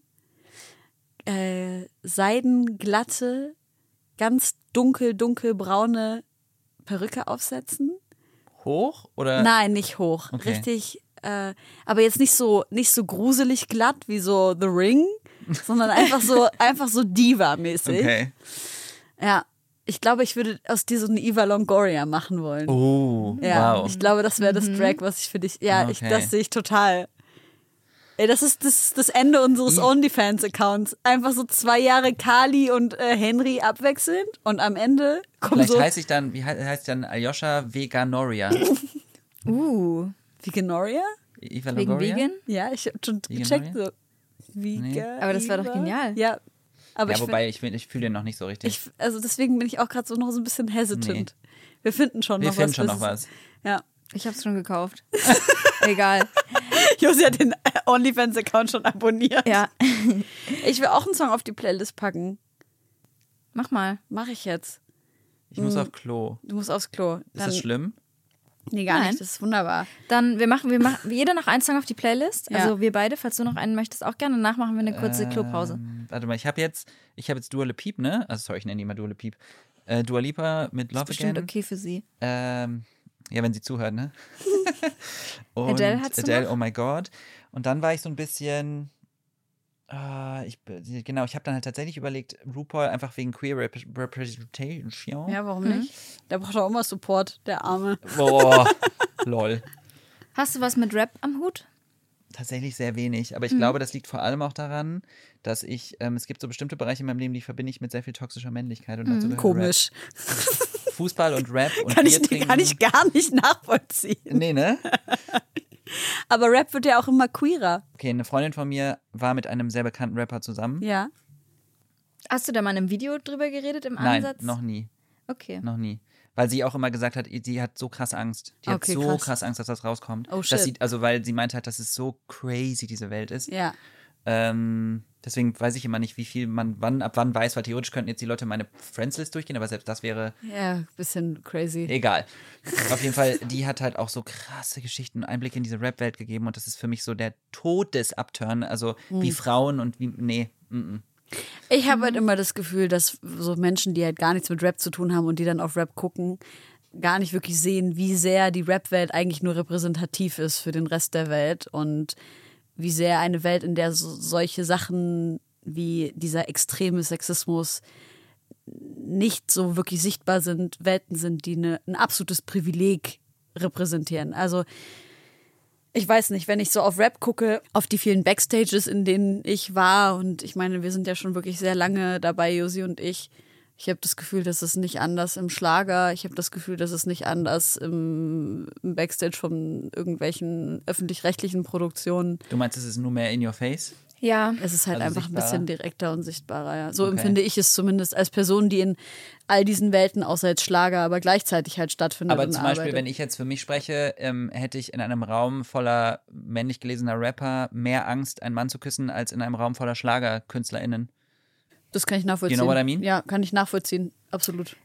äh, seidenglatte, ganz dunkel, dunkelbraune Perücke aufsetzen. Hoch oder? Nein, nicht hoch. Okay. Richtig, äh, aber jetzt nicht so, nicht so gruselig glatt wie so The Ring, sondern einfach so, einfach so Diva-mäßig. Okay. Ja. Ich glaube, ich würde aus dir so eine Eva Longoria machen wollen. Oh, Ja, wow. ich glaube, das wäre das Drag, was ich für dich. Ja, ich, Okay. das sehe ich total. Ey, das ist das, das Ende unseres OnlyFans-Accounts. Einfach so zwei Jahre Kali und äh, Henry abwechselnd und am Ende kommt Vielleicht so. heiße ich dann, wie hei- heißt ich dann Aljoscha Veganoria? Uh. Vegaноria? Eva Wegen Longoria? Vegan? Ja, ich habe schon gecheckt. So. Vegan. Aber das war doch genial. Ja. Aber Ja, ich wobei ich, find- ich fühle den noch nicht so richtig. Ich, also deswegen bin ich auch gerade so noch so ein bisschen hesitant. Wir finden schon Wir noch finden was. schon bis noch es- was. Ja. Ich hab's schon gekauft. Egal. Josi hat den OnlyFans-Account schon abonniert. Ja. Ich will auch einen Song auf die Playlist packen. Mach mal. Mache ich jetzt. Ich muss auf Klo. Du musst aufs Klo. Ist Dann, das schlimm? Nee, gar Nein. nicht. Das ist wunderbar. Dann, wir machen, wir machen jeder noch einen Song auf die Playlist. Ja. Also wir beide, falls du noch einen möchtest, auch gerne. Danach machen wir eine kurze Klopause. Ähm, warte mal, ich habe jetzt, ich habe jetzt Dua Lipa, ne? Also sorry, ich nenne die mal Dua Lipa. Äh, Dua Lipa mit Love Bestimmt Again. okay für sie. Ähm, ja, wenn sie zuhört, ne? Und Adele hat's Adele, noch? oh my God. Und dann war ich so ein bisschen, ah, ich, genau, ich habe dann halt tatsächlich überlegt, RuPaul einfach wegen Queer Rep Representation. Ja, warum nicht? Der braucht auch immer Support, der Arme. Boah, lol. Hast du was mit Rap am Hut? Tatsächlich sehr wenig. Mhm. Aber ich glaube, das liegt vor allem auch daran, dass ich, ähm, es gibt so bestimmte Bereiche in meinem Leben, die verbinde ich mit sehr viel toxischer Männlichkeit. Und Mhm. Komisch. Rap. Fußball und Rap und Kann Bier ich, trinken. kann ich gar nicht nachvollziehen. Nee, ne? Aber Rap wird ja auch immer queerer. Okay, eine Freundin von mir war mit einem sehr bekannten Rapper zusammen. Ja. Hast du da mal in einem Video drüber geredet im Nein, Ansatz? noch nie. Okay. Noch nie. Weil sie auch immer gesagt hat, die hat so krass Angst. Die Okay, hat so krass. krass. Angst, dass das rauskommt. Oh, shit. sie, also weil sie meinte halt, dass es so crazy diese Welt ist. Ja. Ähm, deswegen weiß ich immer nicht, wie viel man wann ab wann weiß, weil theoretisch könnten jetzt die Leute meine Friendslist durchgehen, aber selbst das wäre Ja, bisschen crazy. egal. Auf jeden Fall, die hat halt auch so krasse Geschichten, Einblick in diese Rap-Welt gegeben und das ist für mich so der Todesabturn. Also Hm. wie Frauen und wie. Nee, mm, mm. Ich habe halt immer das Gefühl, dass so Menschen, die halt gar nichts mit Rap zu tun haben und die dann auf Rap gucken, gar nicht wirklich sehen, wie sehr die Rap-Welt eigentlich nur repräsentativ ist für den Rest der Welt und wie sehr eine Welt, in der so, solche Sachen wie dieser extreme Sexismus nicht so wirklich sichtbar sind, Welten sind, die eine, ein absolutes Privileg repräsentieren. Also ich weiß nicht, wenn ich so auf Rap gucke, auf die vielen Backstages, in denen ich war, und ich meine, wir sind ja schon wirklich sehr lange dabei, Josi und ich. Ich habe das Gefühl, das ist nicht anders im Schlager. Ich habe das Gefühl, das ist nicht anders im, im Backstage von irgendwelchen öffentlich-rechtlichen Produktionen. Du meinst, es ist nur mehr in your face? Ja. Es ist halt Also einfach sichtbarer? ein bisschen direkter und sichtbarer, ja. So Okay. empfinde ich es zumindest als Person, die in all diesen Welten, außer jetzt Schlager, aber gleichzeitig halt stattfindet. Aber und zum Beispiel, arbeitet. wenn ich jetzt für mich spreche, ähm, hätte ich in einem Raum voller männlich gelesener Rapper mehr Angst, einen Mann zu küssen, als in einem Raum voller SchlagerkünstlerInnen. Das kann ich nachvollziehen. You know what I mean? Ja, kann ich nachvollziehen. Absolut.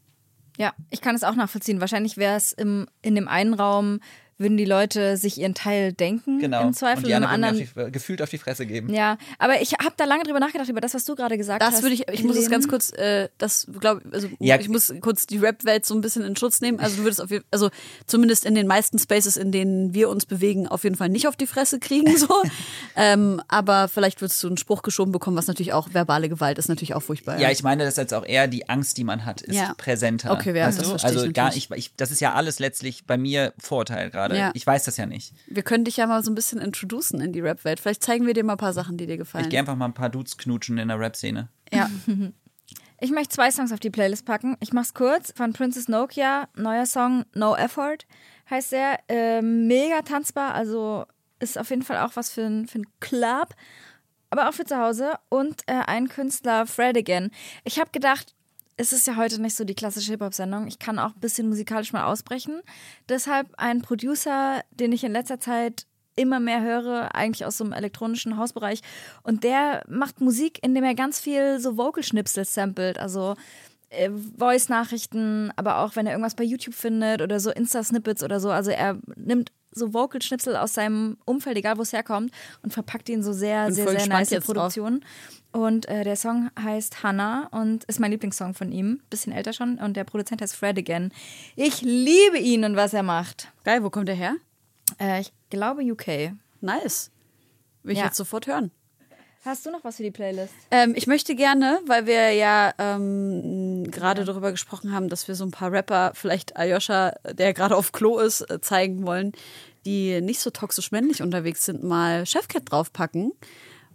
Ja, ich kann es auch nachvollziehen. Wahrscheinlich wäre es im, in dem einen Raum, würden die Leute sich ihren Teil denken, Genau. im Zweifel. und die anderen anderen. auf die, gefühlt auf die Fresse geben. Ja, aber ich habe da lange drüber nachgedacht, über das, was du gerade gesagt hast. Das würde ich, ich muss es ganz kurz, äh, das glaube also Ja. ich muss kurz die Rap-Welt so ein bisschen in Schutz nehmen. Also du würdest auf jeden also zumindest in den meisten Spaces, in denen wir uns bewegen, auf jeden Fall nicht auf die Fresse kriegen, so. ähm, aber vielleicht würdest du einen Spruch geschoben bekommen, was natürlich auch verbale Gewalt ist, natürlich auch furchtbar. Ja, ich meine, das ist jetzt auch eher die Angst, die man hat, ist Ja. präsenter. Okay, ja, weißt das du? verstehe ich Also gar, ich, ich, das ist ja alles letztlich bei mir Vorurteil gerade. Ja. Ich weiß das ja nicht. wir können dich ja mal so ein bisschen introducen in die Rap-Welt. Vielleicht zeigen wir dir mal ein paar Sachen, die dir gefallen. Ich gehe einfach mal ein paar Dudes knutschen in der Rap-Szene. ja. Ich möchte zwei Songs auf die Playlist packen. Ich mach's kurz. Von Princess Nokia, neuer Song No Effort heißt der. Ähm, mega tanzbar, also ist auf jeden Fall auch was für ein, für ein Club, aber auch für zu Hause. Und äh, ein Künstler, Fred Again. Ich habe gedacht, es ist ja heute nicht so die klassische Hip-Hop-Sendung. Ich kann auch ein bisschen musikalisch mal ausbrechen. Deshalb ein Producer, den ich in letzter Zeit immer mehr höre, eigentlich aus so einem elektronischen Hausbereich. Und der macht Musik, indem er ganz viel so Vocal-Schnipsel samplet. Also äh, Voice-Nachrichten, aber auch wenn er irgendwas bei YouTube findet oder so Insta-Snippets oder so. Also er nimmt so Vocal-Schnipsel aus seinem Umfeld, egal wo es herkommt, und verpackt ihn so sehr, Bin sehr, sehr nice jetzt drauf. Und äh, der Song heißt Hannah und ist mein Lieblingssong von ihm. Bisschen älter schon. Und der Produzent heißt Fred Again. Ich liebe ihn und was er macht. Geil, wo kommt der her? Äh, ich glaube UK. Nice. Will ich Ja. jetzt sofort hören. Hast du noch was für die Playlist? Ähm, ich möchte gerne, weil wir ja ähm, gerade darüber gesprochen haben, dass wir so ein paar Rapper, vielleicht Aljoscha, der gerade auf Klo ist, äh, zeigen wollen, die nicht so toxisch männlich unterwegs sind, mal Chefcat draufpacken,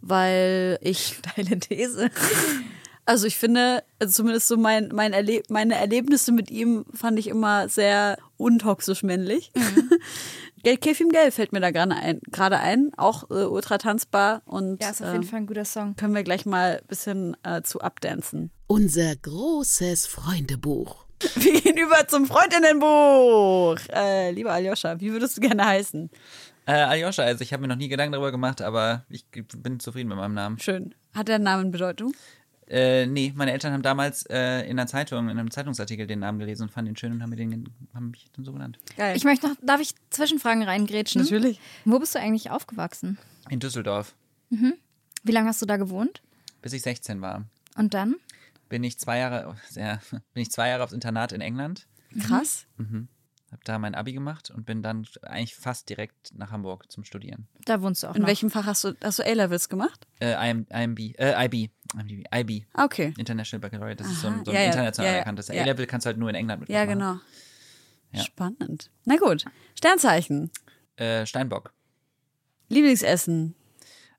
weil ich Deine These. also ich finde, also zumindest so mein, mein Erleb meine Erlebnisse mit ihm fand ich immer sehr untoxisch männlich. Gel Kefim Gel fällt mir da gerade ein, gerade ein. Auch äh, ultra tanzbar und Ja, ist auf äh, jeden Fall ein guter Song. können wir gleich mal ein bisschen äh, zu abdancen. Unser großes Freundebuch. Wir gehen über zum Freundinnenbuch. Äh, lieber Aljoscha, wie würdest du gerne heißen? Äh, Aljoscha, also ich habe mir noch nie Gedanken darüber gemacht, aber ich bin zufrieden mit meinem Namen. Schön. Hat der Name eine Bedeutung? Äh, nee, meine Eltern haben damals äh, in einer Zeitung, in einem Zeitungsartikel den Namen gelesen und fanden ihn schön und haben, mir den, haben mich dann so genannt. Geil. Ich möchte noch, darf ich Zwischenfragen reingrätschen? Natürlich. Wo bist du eigentlich aufgewachsen? In Düsseldorf, Wie lange hast du da gewohnt? bis ich 16 war. Und dann? Bin ich zwei Jahre, sehr, bin ich zwei Jahre aufs Internat in England, Krass. Habe da mein Abi gemacht und bin dann eigentlich fast direkt nach Hamburg zum Studieren. Da wohnst du auch In noch. welchem Fach hast du, hast du A-Levels gemacht? Äh, IM, IMB, äh, IB, IB, Ah, Okay. International Baccalaureate, das ist so Aha, ein, so ein ja, international ja, anerkanntes. ja. A-Level kannst du halt nur in England mit Ja, machen. genau. Ja. Spannend. Na gut. Sternzeichen. Äh, Steinbock. Lieblingsessen.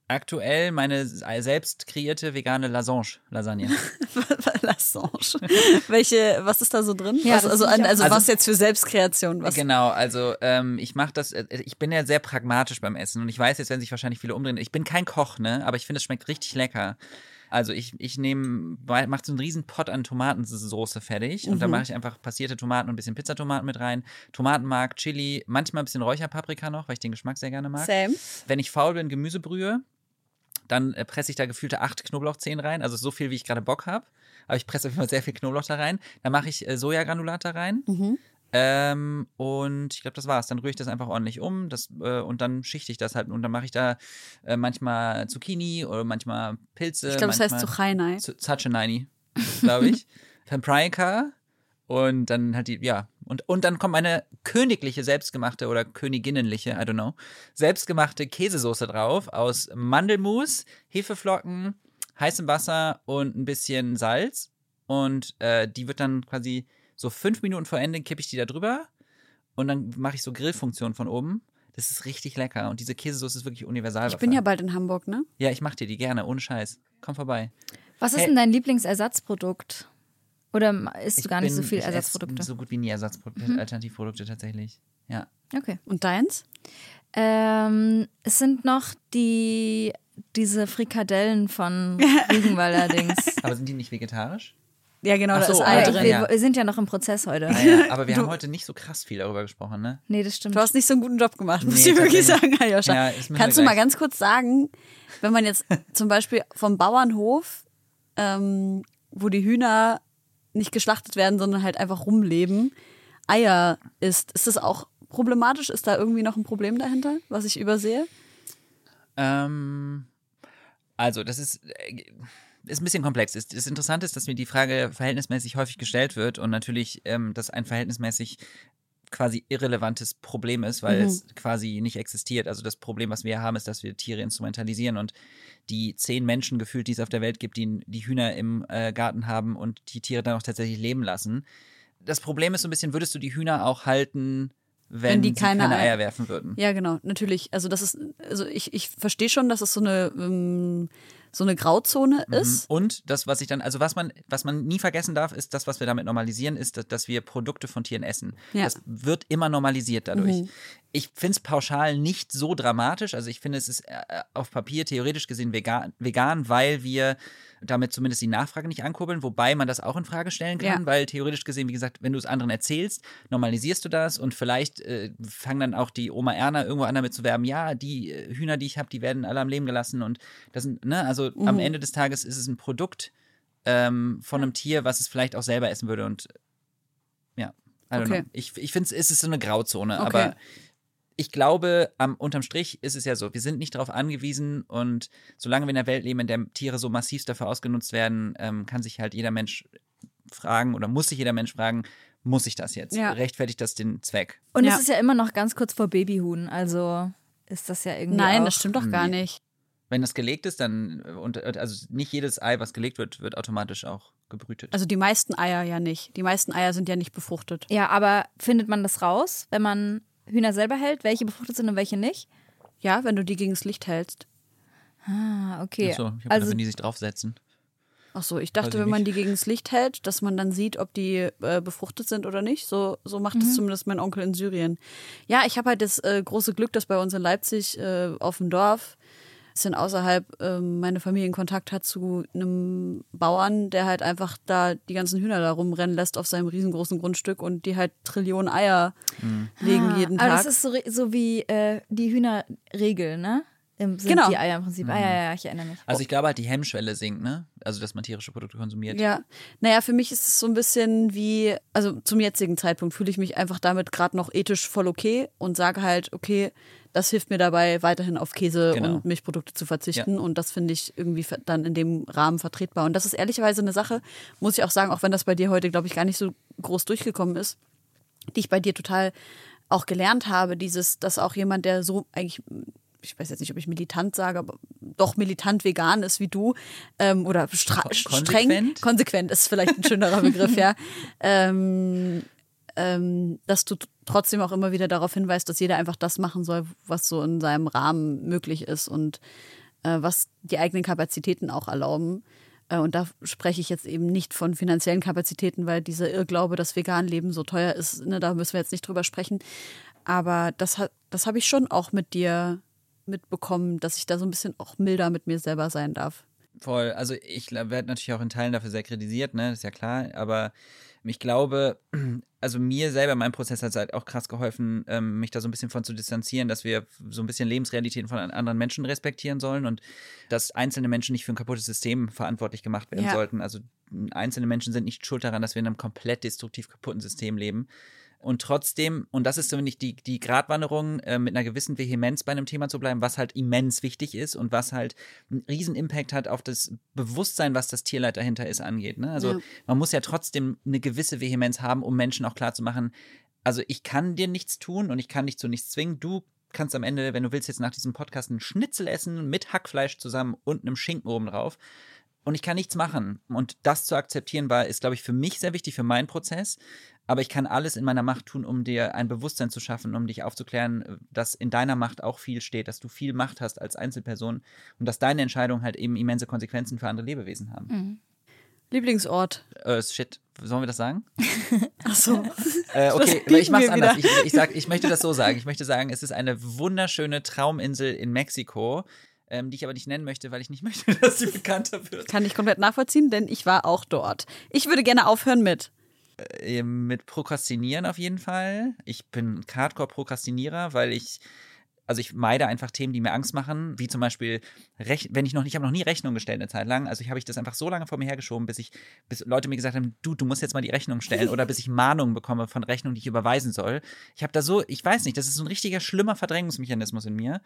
Aktuell meine selbst kreierte vegane Lasange, Lasagne. Lasange. Welche, was ist da so drin? Ja, was, das also, also, Also- was jetzt für Selbstkreation? Was? Genau, also ähm, ich mache das, äh, ich bin ja sehr pragmatisch beim Essen und ich weiß, jetzt werden sich wahrscheinlich viele umdrehen. Ich bin kein Koch, ne, aber ich finde, es schmeckt richtig lecker. Also ich, ich nehme, mache so einen riesen Pot an Tomatensoße fertig und dann mache ich einfach passierte Tomaten und ein bisschen Pizzatomaten mit rein, Tomatenmark, Chili, manchmal ein bisschen Räucherpaprika noch, weil ich den Geschmack sehr gerne mag. Sam. Wenn ich faul bin, Gemüsebrühe, dann äh, presse ich da gefühlte acht Knoblauchzehen rein, also so viel, wie ich gerade Bock habe. Aber ich presse auf jeden Fall sehr viel Knoblauch da rein. Dann mache ich äh, Sojagranulat da rein. Ähm, und ich glaube, das war's. Dann rühre ich das einfach ordentlich um das, äh, und dann schichte ich das halt. Und dann mache ich da äh, manchmal Zucchini oder manchmal Pilze. Ich glaube, es heißt manchmal Zucchini. Zu- Zachenaini, glaube ich. Paprika. Und dann halt die, ja. Und, und dann kommt meine königliche, selbstgemachte oder königinnenliche, I don't know, selbstgemachte Käsesoße drauf aus Mandelmus, Hefeflocken, heißem Wasser und ein bisschen Salz. Und äh, die wird dann quasi so fünf Minuten vor Ende kippe ich die da drüber und dann mache ich so Grillfunktion von oben. Das ist richtig lecker und diese Käsesoße ist wirklich universal. Ich bin ja bald in Hamburg, ne? ja, ich mache dir die gerne, ohne Scheiß. Komm vorbei. Was ist Hey. denn dein Lieblingsersatzprodukt? Oder isst du gar nicht so bin- viel ich esse Ersatzprodukte? So gut wie nie Ersatzprodukte, Alternativprodukte tatsächlich. Ja. Okay. Und deins? Ähm, es sind noch die diese Frikadellen von Rügenwalder Dings. Aber sind die nicht vegetarisch? Ja, genau, Ach da so, ist ah, Ei ja, drin. wir, ja. wir sind ja noch im Prozess heute. Naja, aber wir haben heute nicht so krass viel darüber gesprochen, ne? Nee, das stimmt. Du hast nicht so einen guten Job gemacht, muss Nee, ich wirklich sagen, Aljoscha. Ja, Kannst du mal ganz kurz sagen, wenn man jetzt zum Beispiel vom Bauernhof, ähm, wo die Hühner nicht geschlachtet werden, sondern halt einfach rumleben, Eier isst, ist das auch problematisch? Ist da irgendwie noch ein Problem dahinter, was ich übersehe? Ähm, also, das ist, äh, ist ein bisschen komplex. Das, Interessante ist, dass mir die Frage verhältnismäßig häufig gestellt wird und natürlich ähm, das ein verhältnismäßig quasi irrelevantes Problem ist, weil Mhm. es quasi nicht existiert. Also das Problem, was wir haben, ist, dass wir Tiere instrumentalisieren und die zehn Menschen gefühlt, die es auf der Welt gibt, die die Hühner im äh, Garten haben und die Tiere dann auch tatsächlich leben lassen. Das Problem ist so ein bisschen, würdest du die Hühner auch halten, wenn, Wenn die keine keine, Eier- Eier werfen würden? Ja, genau, natürlich. Also das ist, also ich, ich verstehe schon, dass es so eine, ähm, so eine Grauzone ist. Und das, was ich dann, also was man, was man nie vergessen darf, ist das, was wir damit normalisieren, ist, dass, dass wir Produkte von Tieren essen. Ja. Das wird immer normalisiert dadurch. Ich finde es pauschal nicht so dramatisch. Also ich finde, es ist äh, auf Papier theoretisch gesehen vegan, vegan, weil wir damit zumindest die Nachfrage nicht ankurbeln, wobei man das auch in Frage stellen kann, Ja. weil theoretisch gesehen, wie gesagt, wenn du es anderen erzählst, normalisierst du das und vielleicht äh, fangen dann auch die Oma Erna irgendwo an damit zu werben, ja, die äh, Hühner, die ich habe, die werden alle am Leben gelassen und das sind, ne, also Mhm. am Ende des Tages ist es ein Produkt ähm, von einem Tier, was es vielleicht auch selber essen würde und ja, I don't Okay. know. Ich, ich finde, es ist so eine Grauzone, Okay. aber ich glaube, am, unterm Strich ist es ja so, wir sind nicht darauf angewiesen und solange wir in einer Welt leben, in der Tiere so massiv dafür ausgenutzt werden, ähm, kann sich halt jeder Mensch fragen oder muss sich jeder Mensch fragen, muss ich das jetzt? Ja. Rechtfertigt das den Zweck? Und Ja. es ist ja immer noch ganz kurz vor Babyhuhn, also ist das ja irgendwie Nein, auch, das stimmt doch gar Nee. nicht. Wenn das gelegt ist, dann, äh, und, äh, also nicht jedes Ei, was gelegt wird, wird automatisch auch gebrütet. Also die meisten Eier ja nicht. Die meisten Eier sind ja nicht befruchtet. Ja, aber findet man das raus, wenn man Hühner selber hält, welche befruchtet sind und welche nicht? Ja, wenn du die gegen das Licht hältst. Ah, okay. Achso, ich habe also, wenn die sich draufsetzen. Ach so, ich dachte, ich wenn man die gegen das Licht hält, dass man dann sieht, ob die äh, befruchtet sind oder nicht. So, so macht es zumindest mein Onkel in Syrien. Ja, ich habe halt das äh, große Glück, dass bei uns in Leipzig äh, auf dem Dorf, bisschen außerhalb, ähm, meine Familie in Kontakt hat zu einem Bauern, der halt einfach da die ganzen Hühner da rumrennen lässt auf seinem riesengroßen Grundstück und die halt Trillionen Eier legen Ah, jeden Aber Tag. das ist so, so wie äh, die Hühnerregel, ne? Im, sind Genau. die Eier im Prinzip. Ah, ja, ja, ich erinnere mich. Also ich glaube halt, die Hemmschwelle sinkt, ne? Also, dass man tierische Produkte konsumiert. Ja, naja, für mich ist es so ein bisschen wie, also zum jetzigen Zeitpunkt fühle ich mich einfach damit gerade noch ethisch voll okay und sage halt, okay, das hilft mir dabei, weiterhin auf Käse Genau. und Milchprodukte zu verzichten. Und das finde ich irgendwie dann in dem Rahmen vertretbar. Und das ist ehrlicherweise eine Sache, muss ich auch sagen, auch wenn das bei dir heute, glaube ich, gar nicht so groß durchgekommen ist, die ich bei dir total auch gelernt habe, dieses, dass auch jemand, der so eigentlich, ich weiß jetzt nicht, ob ich militant sage, aber doch militant vegan ist wie du, ähm, oder stra Kon- streng, konsequent? konsequent ist vielleicht ein schönerer Begriff, ja, ähm, ähm, dass du trotzdem auch immer wieder darauf hinweist, dass jeder einfach das machen soll, was so in seinem Rahmen möglich ist und äh, was die eigenen Kapazitäten auch erlauben. Äh, Und da spreche ich jetzt eben nicht von finanziellen Kapazitäten, weil dieser Irrglaube, dass vegan Leben so teuer ist, ne, da müssen wir jetzt nicht drüber sprechen. Aber das, das habe ich schon auch mit dir mitbekommen, dass ich da so ein bisschen auch milder mit mir selber sein darf. Voll. Also ich werde natürlich auch in Teilen dafür sehr kritisiert, ne, das ist ja klar. Aber ich glaube, also mir selber, mein Prozess hat halt auch krass geholfen, ähm, mich da so ein bisschen von zu distanzieren, dass wir so ein bisschen Lebensrealitäten von anderen Menschen respektieren sollen und dass einzelne Menschen nicht für ein kaputtes System verantwortlich gemacht werden Ja. sollten. Also einzelne Menschen sind nicht schuld daran, dass wir in einem komplett destruktiv kaputten System leben. Und trotzdem, und das ist so nicht die, die Gratwanderung, äh, mit einer gewissen Vehemenz bei einem Thema zu bleiben, was halt immens wichtig ist und was halt einen riesen Impact hat auf das Bewusstsein, was das Tierleid dahinter ist, angeht. Ne? Also Ja. man muss ja trotzdem eine gewisse Vehemenz haben, um Menschen auch klarzumachen, also ich kann dir nichts tun und ich kann dich zu nichts zwingen. Du kannst am Ende, wenn du willst, jetzt nach diesem Podcast einen Schnitzel essen mit Hackfleisch zusammen und einem Schinken oben drauf. Und ich kann nichts machen. Und das zu akzeptieren war, ist, glaube ich, für mich sehr wichtig, für meinen Prozess. Aber ich kann alles in meiner Macht tun, um dir ein Bewusstsein zu schaffen, um dich aufzuklären, dass in deiner Macht auch viel steht, dass du viel Macht hast als Einzelperson und dass deine Entscheidungen halt eben immense Konsequenzen für andere Lebewesen haben. Lieblingsort. Äh, shit, sollen wir das sagen? Ach so. Äh, okay, ich mach's anders. Ich, ich, sag, ich möchte das so sagen. Ich möchte sagen, es ist eine wunderschöne Trauminsel in Mexiko, ähm, die ich aber nicht nennen möchte, weil ich nicht möchte, dass sie bekannter wird. Kann ich komplett nachvollziehen, denn ich war auch dort. Ich würde gerne aufhören mit. Äh, mit Prokrastinieren auf jeden Fall. Ich bin Hardcore-Prokrastinierer, weil ich, also ich meide einfach Themen, die mir Angst machen, wie zum Beispiel, Rech wenn ich noch nicht, ich habe noch nie Rechnung gestellt eine Zeit lang, also ich habe ich das einfach so lange vor mir hergeschoben, bis ich, bis Leute mir gesagt haben, du, du musst jetzt mal die Rechnung stellen oder bis ich Mahnungen bekomme von Rechnungen, die ich überweisen soll. Ich habe da so, ich weiß nicht, das ist so ein richtiger schlimmer Verdrängungsmechanismus in mir.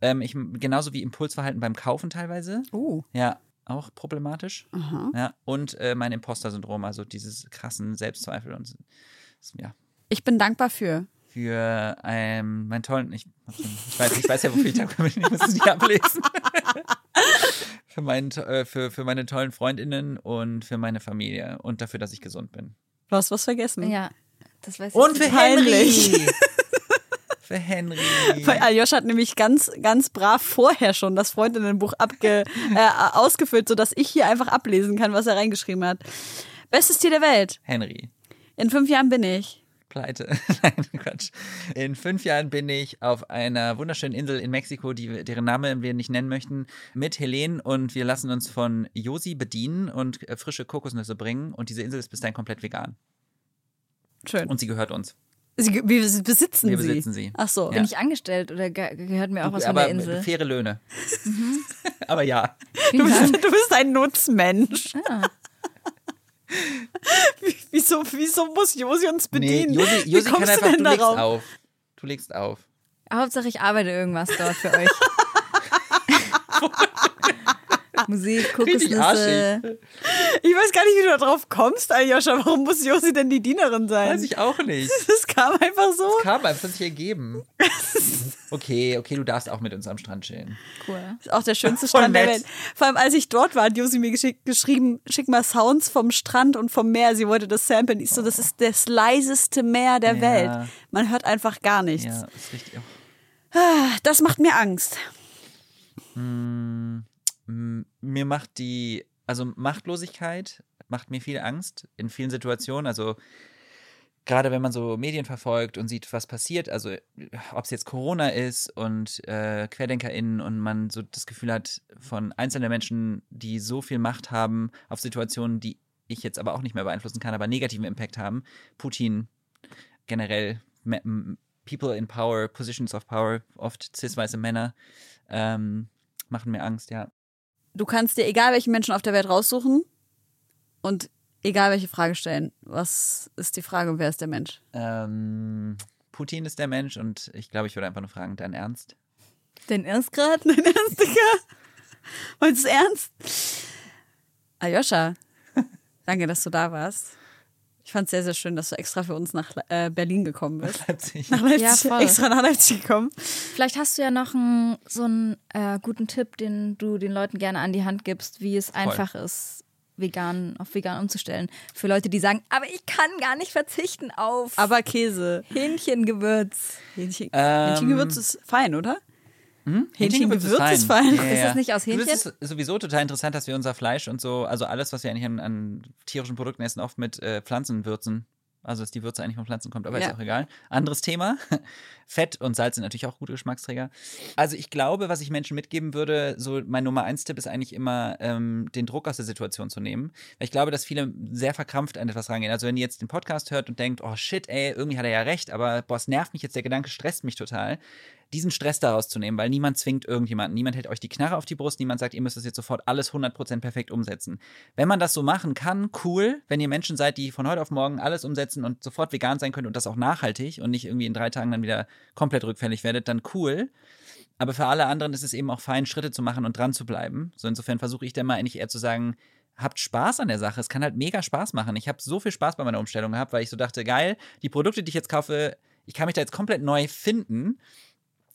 Ähm, ich, genauso wie Impulsverhalten beim Kaufen teilweise. Oh. Ja, auch problematisch. Aha. Ja, und äh, mein Imposter-Syndrom, also dieses krassen Selbstzweifel und ja, Ich bin dankbar für. für ähm, meinen tollen, ich, ich, weiß, ich weiß ja, wofür ich dankbar bin, ich muss es nicht ablesen. für, meinen, äh, für, für meine tollen Freundinnen und für meine Familie und dafür, dass ich gesund bin. Du hast was vergessen. Ja, das weiß ich. Und für Peinlich. Henry! Für Henry! Weil Aljoscha hat nämlich ganz, ganz brav vorher schon das Freundinnenbuch abge, äh, ausgefüllt, sodass ich hier einfach ablesen kann, was er reingeschrieben hat. Bestes Tier der Welt. Henry. In fünf Jahren bin ich. Pleite. Nein, Quatsch. In fünf Jahren bin ich auf einer wunderschönen Insel in Mexiko, die, deren Name wir nicht nennen möchten, mit Helene und wir lassen uns von Josi bedienen und äh, frische Kokosnüsse bringen und diese Insel ist bis dahin komplett vegan. Schön. Und sie gehört uns. Sie, wir besitzen Wir sie. besitzen sie. Ach so. Bin ich angestellt oder ge gehört mir auch was von Aber der Insel? faire Löhne. Aber ja. Du bist, du bist ein Nutzmensch. Ah. Wie- Wieso, wieso muss Josi uns bedienen? Nee, Josi, Josi kann einfach, du du legst darauf? auf. Du legst auf. Hauptsache ich arbeite irgendwas dort für euch. Musik, Richtig Kokosnüsse. arschig. Ich weiß gar nicht, wie du da drauf kommst, Aljoscha. Warum muss Josi denn die Dienerin sein? Weiß ich auch nicht. Das kam einfach so. Kam einfach, das hat sich ergeben. Okay, okay, du darfst auch mit uns am Strand chillen. Cool. ist auch der schönste Strand der. Welt. Vor allem, als ich dort war, hat Josi mir geschrieben, schick mal Sounds vom Strand und vom Meer. Sie wollte das samplen. Ich so, das ist das leiseste Meer der Ja. Welt. Man hört einfach gar nichts. Ja, ist richtig. Das macht mir Angst. M- Mir macht die Also Machtlosigkeit macht mir viel Angst in vielen Situationen. Also gerade wenn man so Medien verfolgt und sieht, was passiert, also ob es jetzt Corona ist und äh, QuerdenkerInnen und man so das Gefühl hat von einzelnen Menschen, die so viel Macht haben auf Situationen, die ich jetzt aber auch nicht mehr beeinflussen kann, aber negativen Impact haben. Putin, generell People in Power, Positions of Power, oft cis-weiße Männer, ähm, machen mir Angst, ja. Du kannst dir egal welchen Menschen auf der Welt raussuchen und egal welche Frage stellen. Was ist die Frage und wer ist der Mensch? Ähm, Putin ist der Mensch und ich glaube, ich würde einfach nur fragen, dein Ernst? Dein Ernst gerade? Dein Ernst, Digga? Meinst du ernst? Aljoscha, danke, dass du da warst. Ich fand es sehr, sehr schön, dass du extra für uns nach äh, Berlin gekommen bist. Nach Leipzig. Nach Leipzig. Ja, voll. extra nach Leipzig gekommen. Vielleicht hast du ja noch einen, so einen äh, guten Tipp, den du den Leuten gerne an die Hand gibst, wie es einfach ist, vegan auf vegan umzustellen. Für Leute, die sagen, aber ich kann gar nicht verzichten auf Aber Käse. Hähnchengewürz. Hähnchen, Ähm, Hähnchengewürz ist fein, oder? Hm? Hähnchengewürz ist fein. Ja, Ist ja. das nicht aus Du, Hähnchen? Das ist sowieso total interessant, dass wir unser Fleisch und so, also alles, was wir eigentlich an, an tierischen Produkten essen, oft mit äh, Pflanzen würzen. Also, dass die Würze eigentlich von Pflanzen kommt, aber Ja. ist auch egal. Anderes Thema. Fett und Salz sind natürlich auch gute Geschmacksträger. Also, ich glaube, was ich Menschen mitgeben würde, so mein Nummer eins Tipp ist eigentlich immer, ähm, den Druck aus der Situation zu nehmen. Weil ich glaube, dass viele sehr verkrampft an etwas rangehen. Also, wenn ihr jetzt den Podcast hört und denkt, oh shit, ey, irgendwie hat er ja recht, aber boah, es nervt mich jetzt, der Gedanke stresst mich total diesen Stress daraus zu nehmen, weil niemand zwingt irgendjemanden, niemand hält euch die Knarre auf die Brust, niemand sagt, ihr müsst das jetzt sofort alles 100% perfekt umsetzen. Wenn man das so machen kann, cool, wenn ihr Menschen seid, die von heute auf morgen alles umsetzen und sofort vegan sein könnt und das auch nachhaltig und nicht irgendwie in drei Tagen dann wieder komplett rückfällig werdet, dann cool. Aber für alle anderen ist es eben auch fein, Schritte zu machen und dran zu bleiben. So insofern versuche ich dann mal eigentlich eher zu sagen, habt Spaß an der Sache. Es kann halt mega Spaß machen. Ich habe so viel Spaß bei meiner Umstellung gehabt, weil ich so dachte, geil, die Produkte, die ich jetzt kaufe, ich kann mich da jetzt komplett neu finden.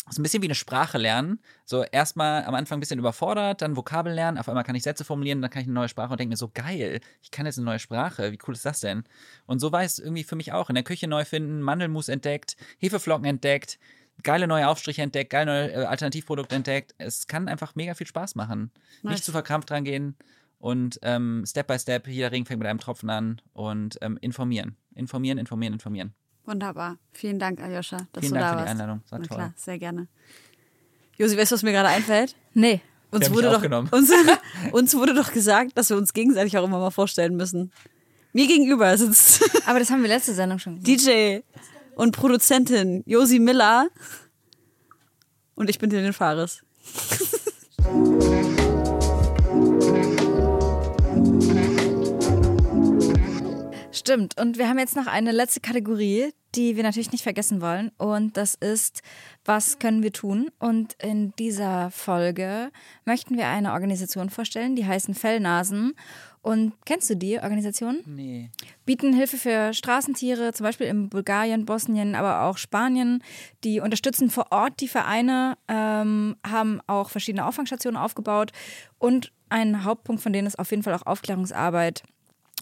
Ist ein bisschen wie eine Sprache lernen. So erstmal am Anfang ein bisschen überfordert, dann Vokabeln lernen, auf einmal kann ich Sätze formulieren, dann kann ich eine neue Sprache und denke mir so, geil, ich kann jetzt eine neue Sprache, wie cool ist das denn? Und so war es irgendwie für mich auch. In der Küche neu finden, Mandelmus entdeckt, Hefeflocken entdeckt, geile neue Aufstriche entdeckt, geile neue äh, Alternativprodukte entdeckt. Es kann einfach mega viel Spaß machen. Nice. Nicht zu verkrampft dran gehen und ähm, Step by Step, jeder Regen fängt mit einem Tropfen an und ähm, informieren. Informieren, informieren, informieren. Wunderbar. Vielen Dank, Aljoscha, dass Vielen du Dank da für die warst. Einladung. Das war Na toll. klar, sehr gerne. Josi, weißt du, was mir gerade einfällt? Nee. Uns haben wurde, doch, uns, uns wurde doch gesagt, dass wir uns gegenseitig auch immer mal vorstellen müssen. Mir gegenüber sitzt Aber das haben wir letzte Sendung schon gemacht. DJ und Produzentin Josi Miller und ich bin Dylan Fares. Stimmt. Und wir haben jetzt noch eine letzte Kategorie, die wir natürlich nicht vergessen wollen. Und das ist, was können wir tun? Und in dieser Folge möchten wir eine Organisation vorstellen, die heißen Fellnasen. Und kennst du die Organisation? Nee. bieten Hilfe für Straßentiere, zum Beispiel in Bulgarien, Bosnien, aber auch Spanien. Die unterstützen vor Ort die Vereine, ähm, haben auch verschiedene Auffangstationen aufgebaut und ein Hauptpunkt von denen ist auf jeden Fall auch Aufklärungsarbeit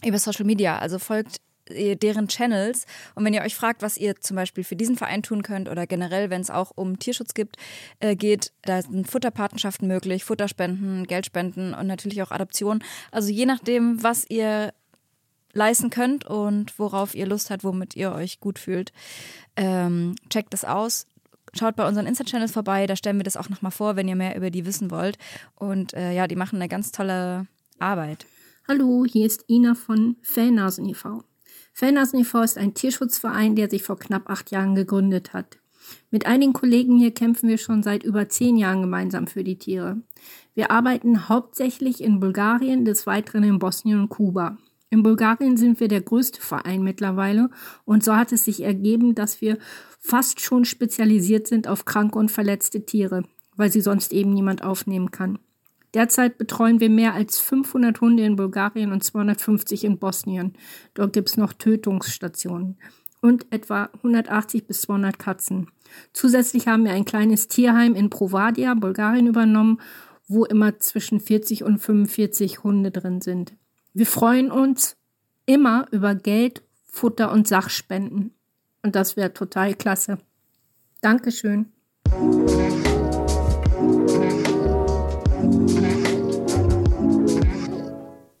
über Social Media. Also folgt ihr deren Channels und wenn ihr euch fragt, was ihr zum Beispiel für diesen Verein tun könnt oder generell, wenn es auch um Tierschutz gibt, äh, geht, da sind Futterpatenschaften möglich, Futterspenden, Geldspenden und natürlich auch Adoption. Also je nachdem, was ihr leisten könnt und worauf ihr Lust habt, womit ihr euch gut fühlt. Ähm, checkt das aus. Schaut bei unseren Insta-Channels vorbei, da stellen wir das auch nochmal vor, wenn ihr mehr über die wissen wollt. Und äh, ja, die machen eine ganz tolle Arbeit. Hallo, hier ist Ina von Fellnasen e.V. Fellnasen e.V. ist ein Tierschutzverein, der sich vor knapp acht Jahren gegründet hat. Mit einigen Kollegen hier kämpfen wir schon seit über zehn Jahren gemeinsam für die Tiere. Wir arbeiten hauptsächlich in Bulgarien, des Weiteren in Bosnien und Kuba. In Bulgarien sind wir der größte Verein mittlerweile und so hat es sich ergeben, dass wir fast schon spezialisiert sind auf kranke und verletzte Tiere, weil sie sonst eben niemand aufnehmen kann. Derzeit betreuen wir mehr als 500 Hunde in Bulgarien und 250 in Bosnien. Dort gibt es noch Tötungsstationen und etwa 180 bis 200 Katzen. Zusätzlich haben wir ein kleines Tierheim in Provadia, Bulgarien übernommen, wo immer zwischen 40 und 45 Hunde drin sind. Wir freuen uns immer über Geld, Futter und Sachspenden. Und das wäre total klasse. Dankeschön.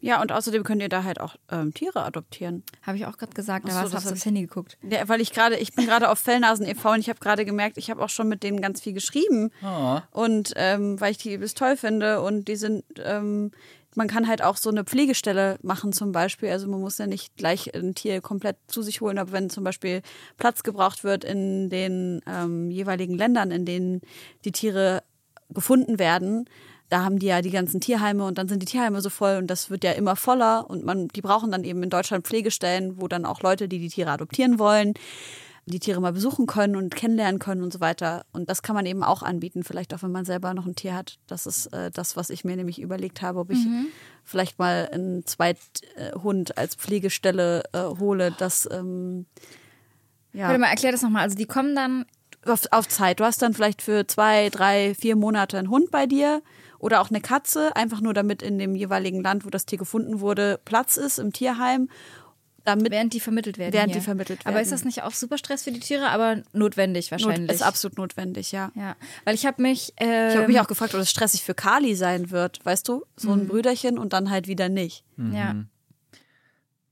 Ja, und außerdem könnt ihr da halt auch ähm, Tiere adoptieren. Habe ich auch gerade gesagt, da so, warst du aufs ich- Handy geguckt. Ja, weil ich gerade, ich bin gerade auf Fellnasen e.V. und ich habe gerade gemerkt, ich habe auch schon mit denen ganz viel geschrieben. Oh. Und ähm, weil ich die übelst toll finde und die sind, ähm, man kann halt auch so eine Pflegestelle machen zum Beispiel. Also man muss ja nicht gleich ein Tier komplett zu sich holen, aber wenn zum Beispiel Platz gebraucht wird in den ähm, jeweiligen Ländern, in denen die Tiere gefunden werden, da haben die ja die ganzen Tierheime und dann sind die Tierheime so voll und das wird ja immer voller und man, die brauchen dann eben in Deutschland Pflegestellen, wo dann auch Leute, die die Tiere adoptieren wollen, die Tiere mal besuchen können und kennenlernen können und so weiter. Und das kann man eben auch anbieten, vielleicht auch wenn man selber noch ein Tier hat. Das ist äh, das, was ich mir nämlich überlegt habe, ob ich vielleicht mal einen Zweithund als Pflegestelle äh, hole, das ähm, ja Warte mal, erklär das nochmal. Also die kommen dann, auf, auf Zeit. Du hast dann vielleicht für zwei, drei, vier Monate einen Hund bei dir oder auch eine Katze, einfach nur damit in dem jeweiligen Land, wo das Tier gefunden wurde, Platz ist im Tierheim. Damit während die vermittelt werden. Während hier. die vermittelt Aber werden. ist das nicht auch super Stress für die Tiere, aber notwendig not, wahrscheinlich? ist absolut notwendig, ja. Ja, weil ich habe mich. Ähm, Ich habe mich auch gefragt, ob das stressig für Kali sein wird, weißt du? So ein Brüderchen und dann halt wieder nicht. Ja.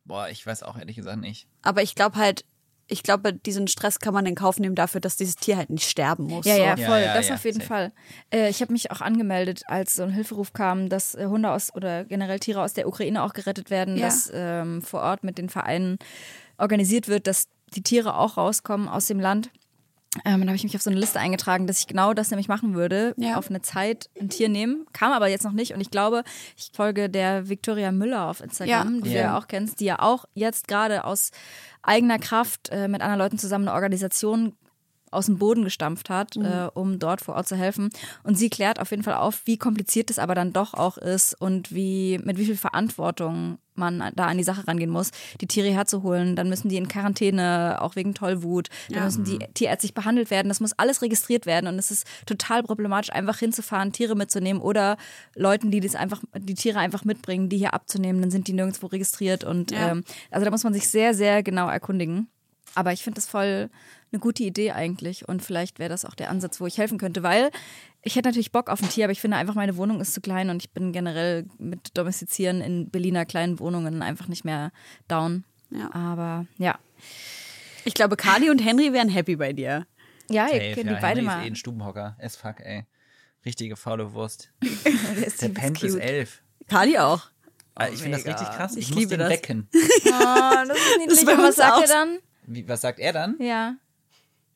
Boah, ich weiß auch ehrlich gesagt nicht. Aber ich glaube halt, ich glaube, diesen Stress kann man in Kauf nehmen dafür, dass dieses Tier halt nicht sterben muss. Ja, ja, so. Ja, voll. ja, das ja, auf jeden safe. Fall. Äh, ich habe mich auch angemeldet, als so ein Hilferuf kam, dass äh, Hunde aus oder generell Tiere aus der Ukraine auch gerettet werden, Ja. dass ähm, vor Ort mit den Vereinen organisiert wird, dass die Tiere auch rauskommen aus dem Land. Ähm, dann habe ich mich auf so eine Liste eingetragen, dass ich genau das nämlich machen würde, Ja. auf eine Zeit ein Tier nehmen. Kam aber jetzt noch nicht und ich glaube, ich folge der Victoria Müller auf Instagram, Ja. die du Ja. ja auch kennst, die ja auch jetzt gerade aus eigener Kraft äh, mit anderen Leuten zusammen eine Organisation aus dem Boden gestampft hat, äh, um dort vor Ort zu helfen. Und sie klärt auf jeden Fall auf, wie kompliziert es aber dann doch auch ist und wie mit wie viel Verantwortung man da an die Sache rangehen muss, die Tiere herzuholen. Dann müssen die in Quarantäne, auch wegen Tollwut. Dann müssen die tierärztlich behandelt werden. Das muss alles registriert werden. Und es ist total problematisch, einfach hinzufahren, Tiere mitzunehmen oder Leuten, die das einfach, die Tiere einfach mitbringen, die hier abzunehmen. Dann sind die nirgendwo registriert. Und Ja. ähm, also da muss man sich sehr, sehr genau erkundigen. Aber ich finde das voll eine gute Idee eigentlich. Und vielleicht wäre das auch der Ansatz, wo ich helfen könnte, weil ich hätte natürlich Bock auf ein Tier, aber ich finde einfach, meine Wohnung ist zu klein und ich bin generell mit Domestizieren in Berliner kleinen Wohnungen einfach nicht mehr down. Ja. Aber ja. Ich glaube, Kali und Henry wären happy bei dir. Ja, ihr Safe, könnt ja, die beide Henry mal. ist eh ein Stubenhocker. Es fuck, ey. Richtige faule Wurst. Der ist Der bis cute. elf. Kali auch. Ah, ich finde das richtig krass. Ich, Ich muss liebe den das. wecken. Oh, das ist niedlich. Und was sagt auch er dann? Wie, was sagt er dann? Ja.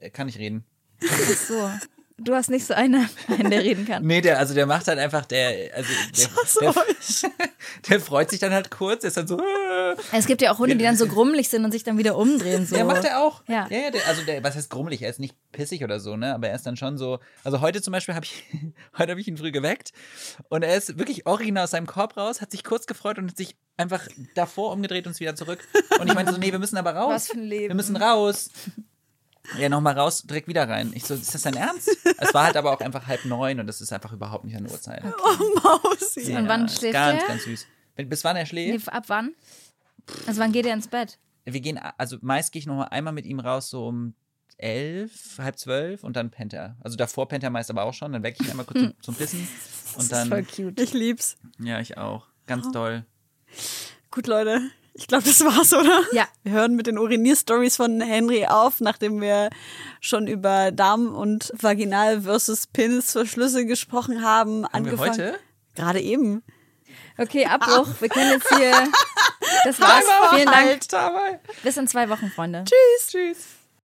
Er kann nicht reden. Ach so. Du hast nicht so einen, einen der reden kann. Nee, der, also der macht halt einfach, der, also der, der, der freut sich dann halt kurz, der ist dann so, äh, Es gibt ja auch Hunde, die dann so grummelig sind und sich dann wieder umdrehen. So. der macht er auch. Ja. ja, ja der, also der, was heißt grummelig? Er ist nicht pissig oder so, ne? Aber er ist dann schon so. Also heute zum Beispiel habe ich, heute habe ich ihn früh geweckt und er ist wirklich original aus seinem Korb raus, hat sich kurz gefreut und hat sich einfach davor umgedreht und ist wieder zurück. Und ich meinte so, nee, wir müssen aber raus. Was für ein Leben. Wir müssen raus. Ja, nochmal raus, direkt wieder rein. Ich so, ist das dein Ernst? Es war halt aber auch einfach halb neun und das ist einfach überhaupt nicht an Uhrzeit. Mausi. Und wann ist schläft ganz, er? ganz süß. Wenn- Bis wann er Nee, schläft? ab wann? Also wann geht er ins Bett? Wir gehen, also meist gehe ich nochmal einmal mit ihm raus, so um elf, halb zwölf und dann pennt er. Also davor pennt er meist aber auch schon, dann wecke ich ihn einmal kurz zum, zum Pissen und dann, cute. Ich lieb's. ja, ich auch. Ganz doll. Gut, Leute. Ich glaube, das war's, oder? Ja. Wir hören mit den Urinier-Stories von Henry auf, nachdem wir schon über Darm- und Vaginal- versus Penisverschlüsse gesprochen haben. Haben wir angefangen. heute? Gerade eben. Okay, Abbruch. Wir können jetzt hier. Das war's. Vielen Dank. Dabei. Bis in zwei Wochen, Freunde. Tschüss. Tschüss.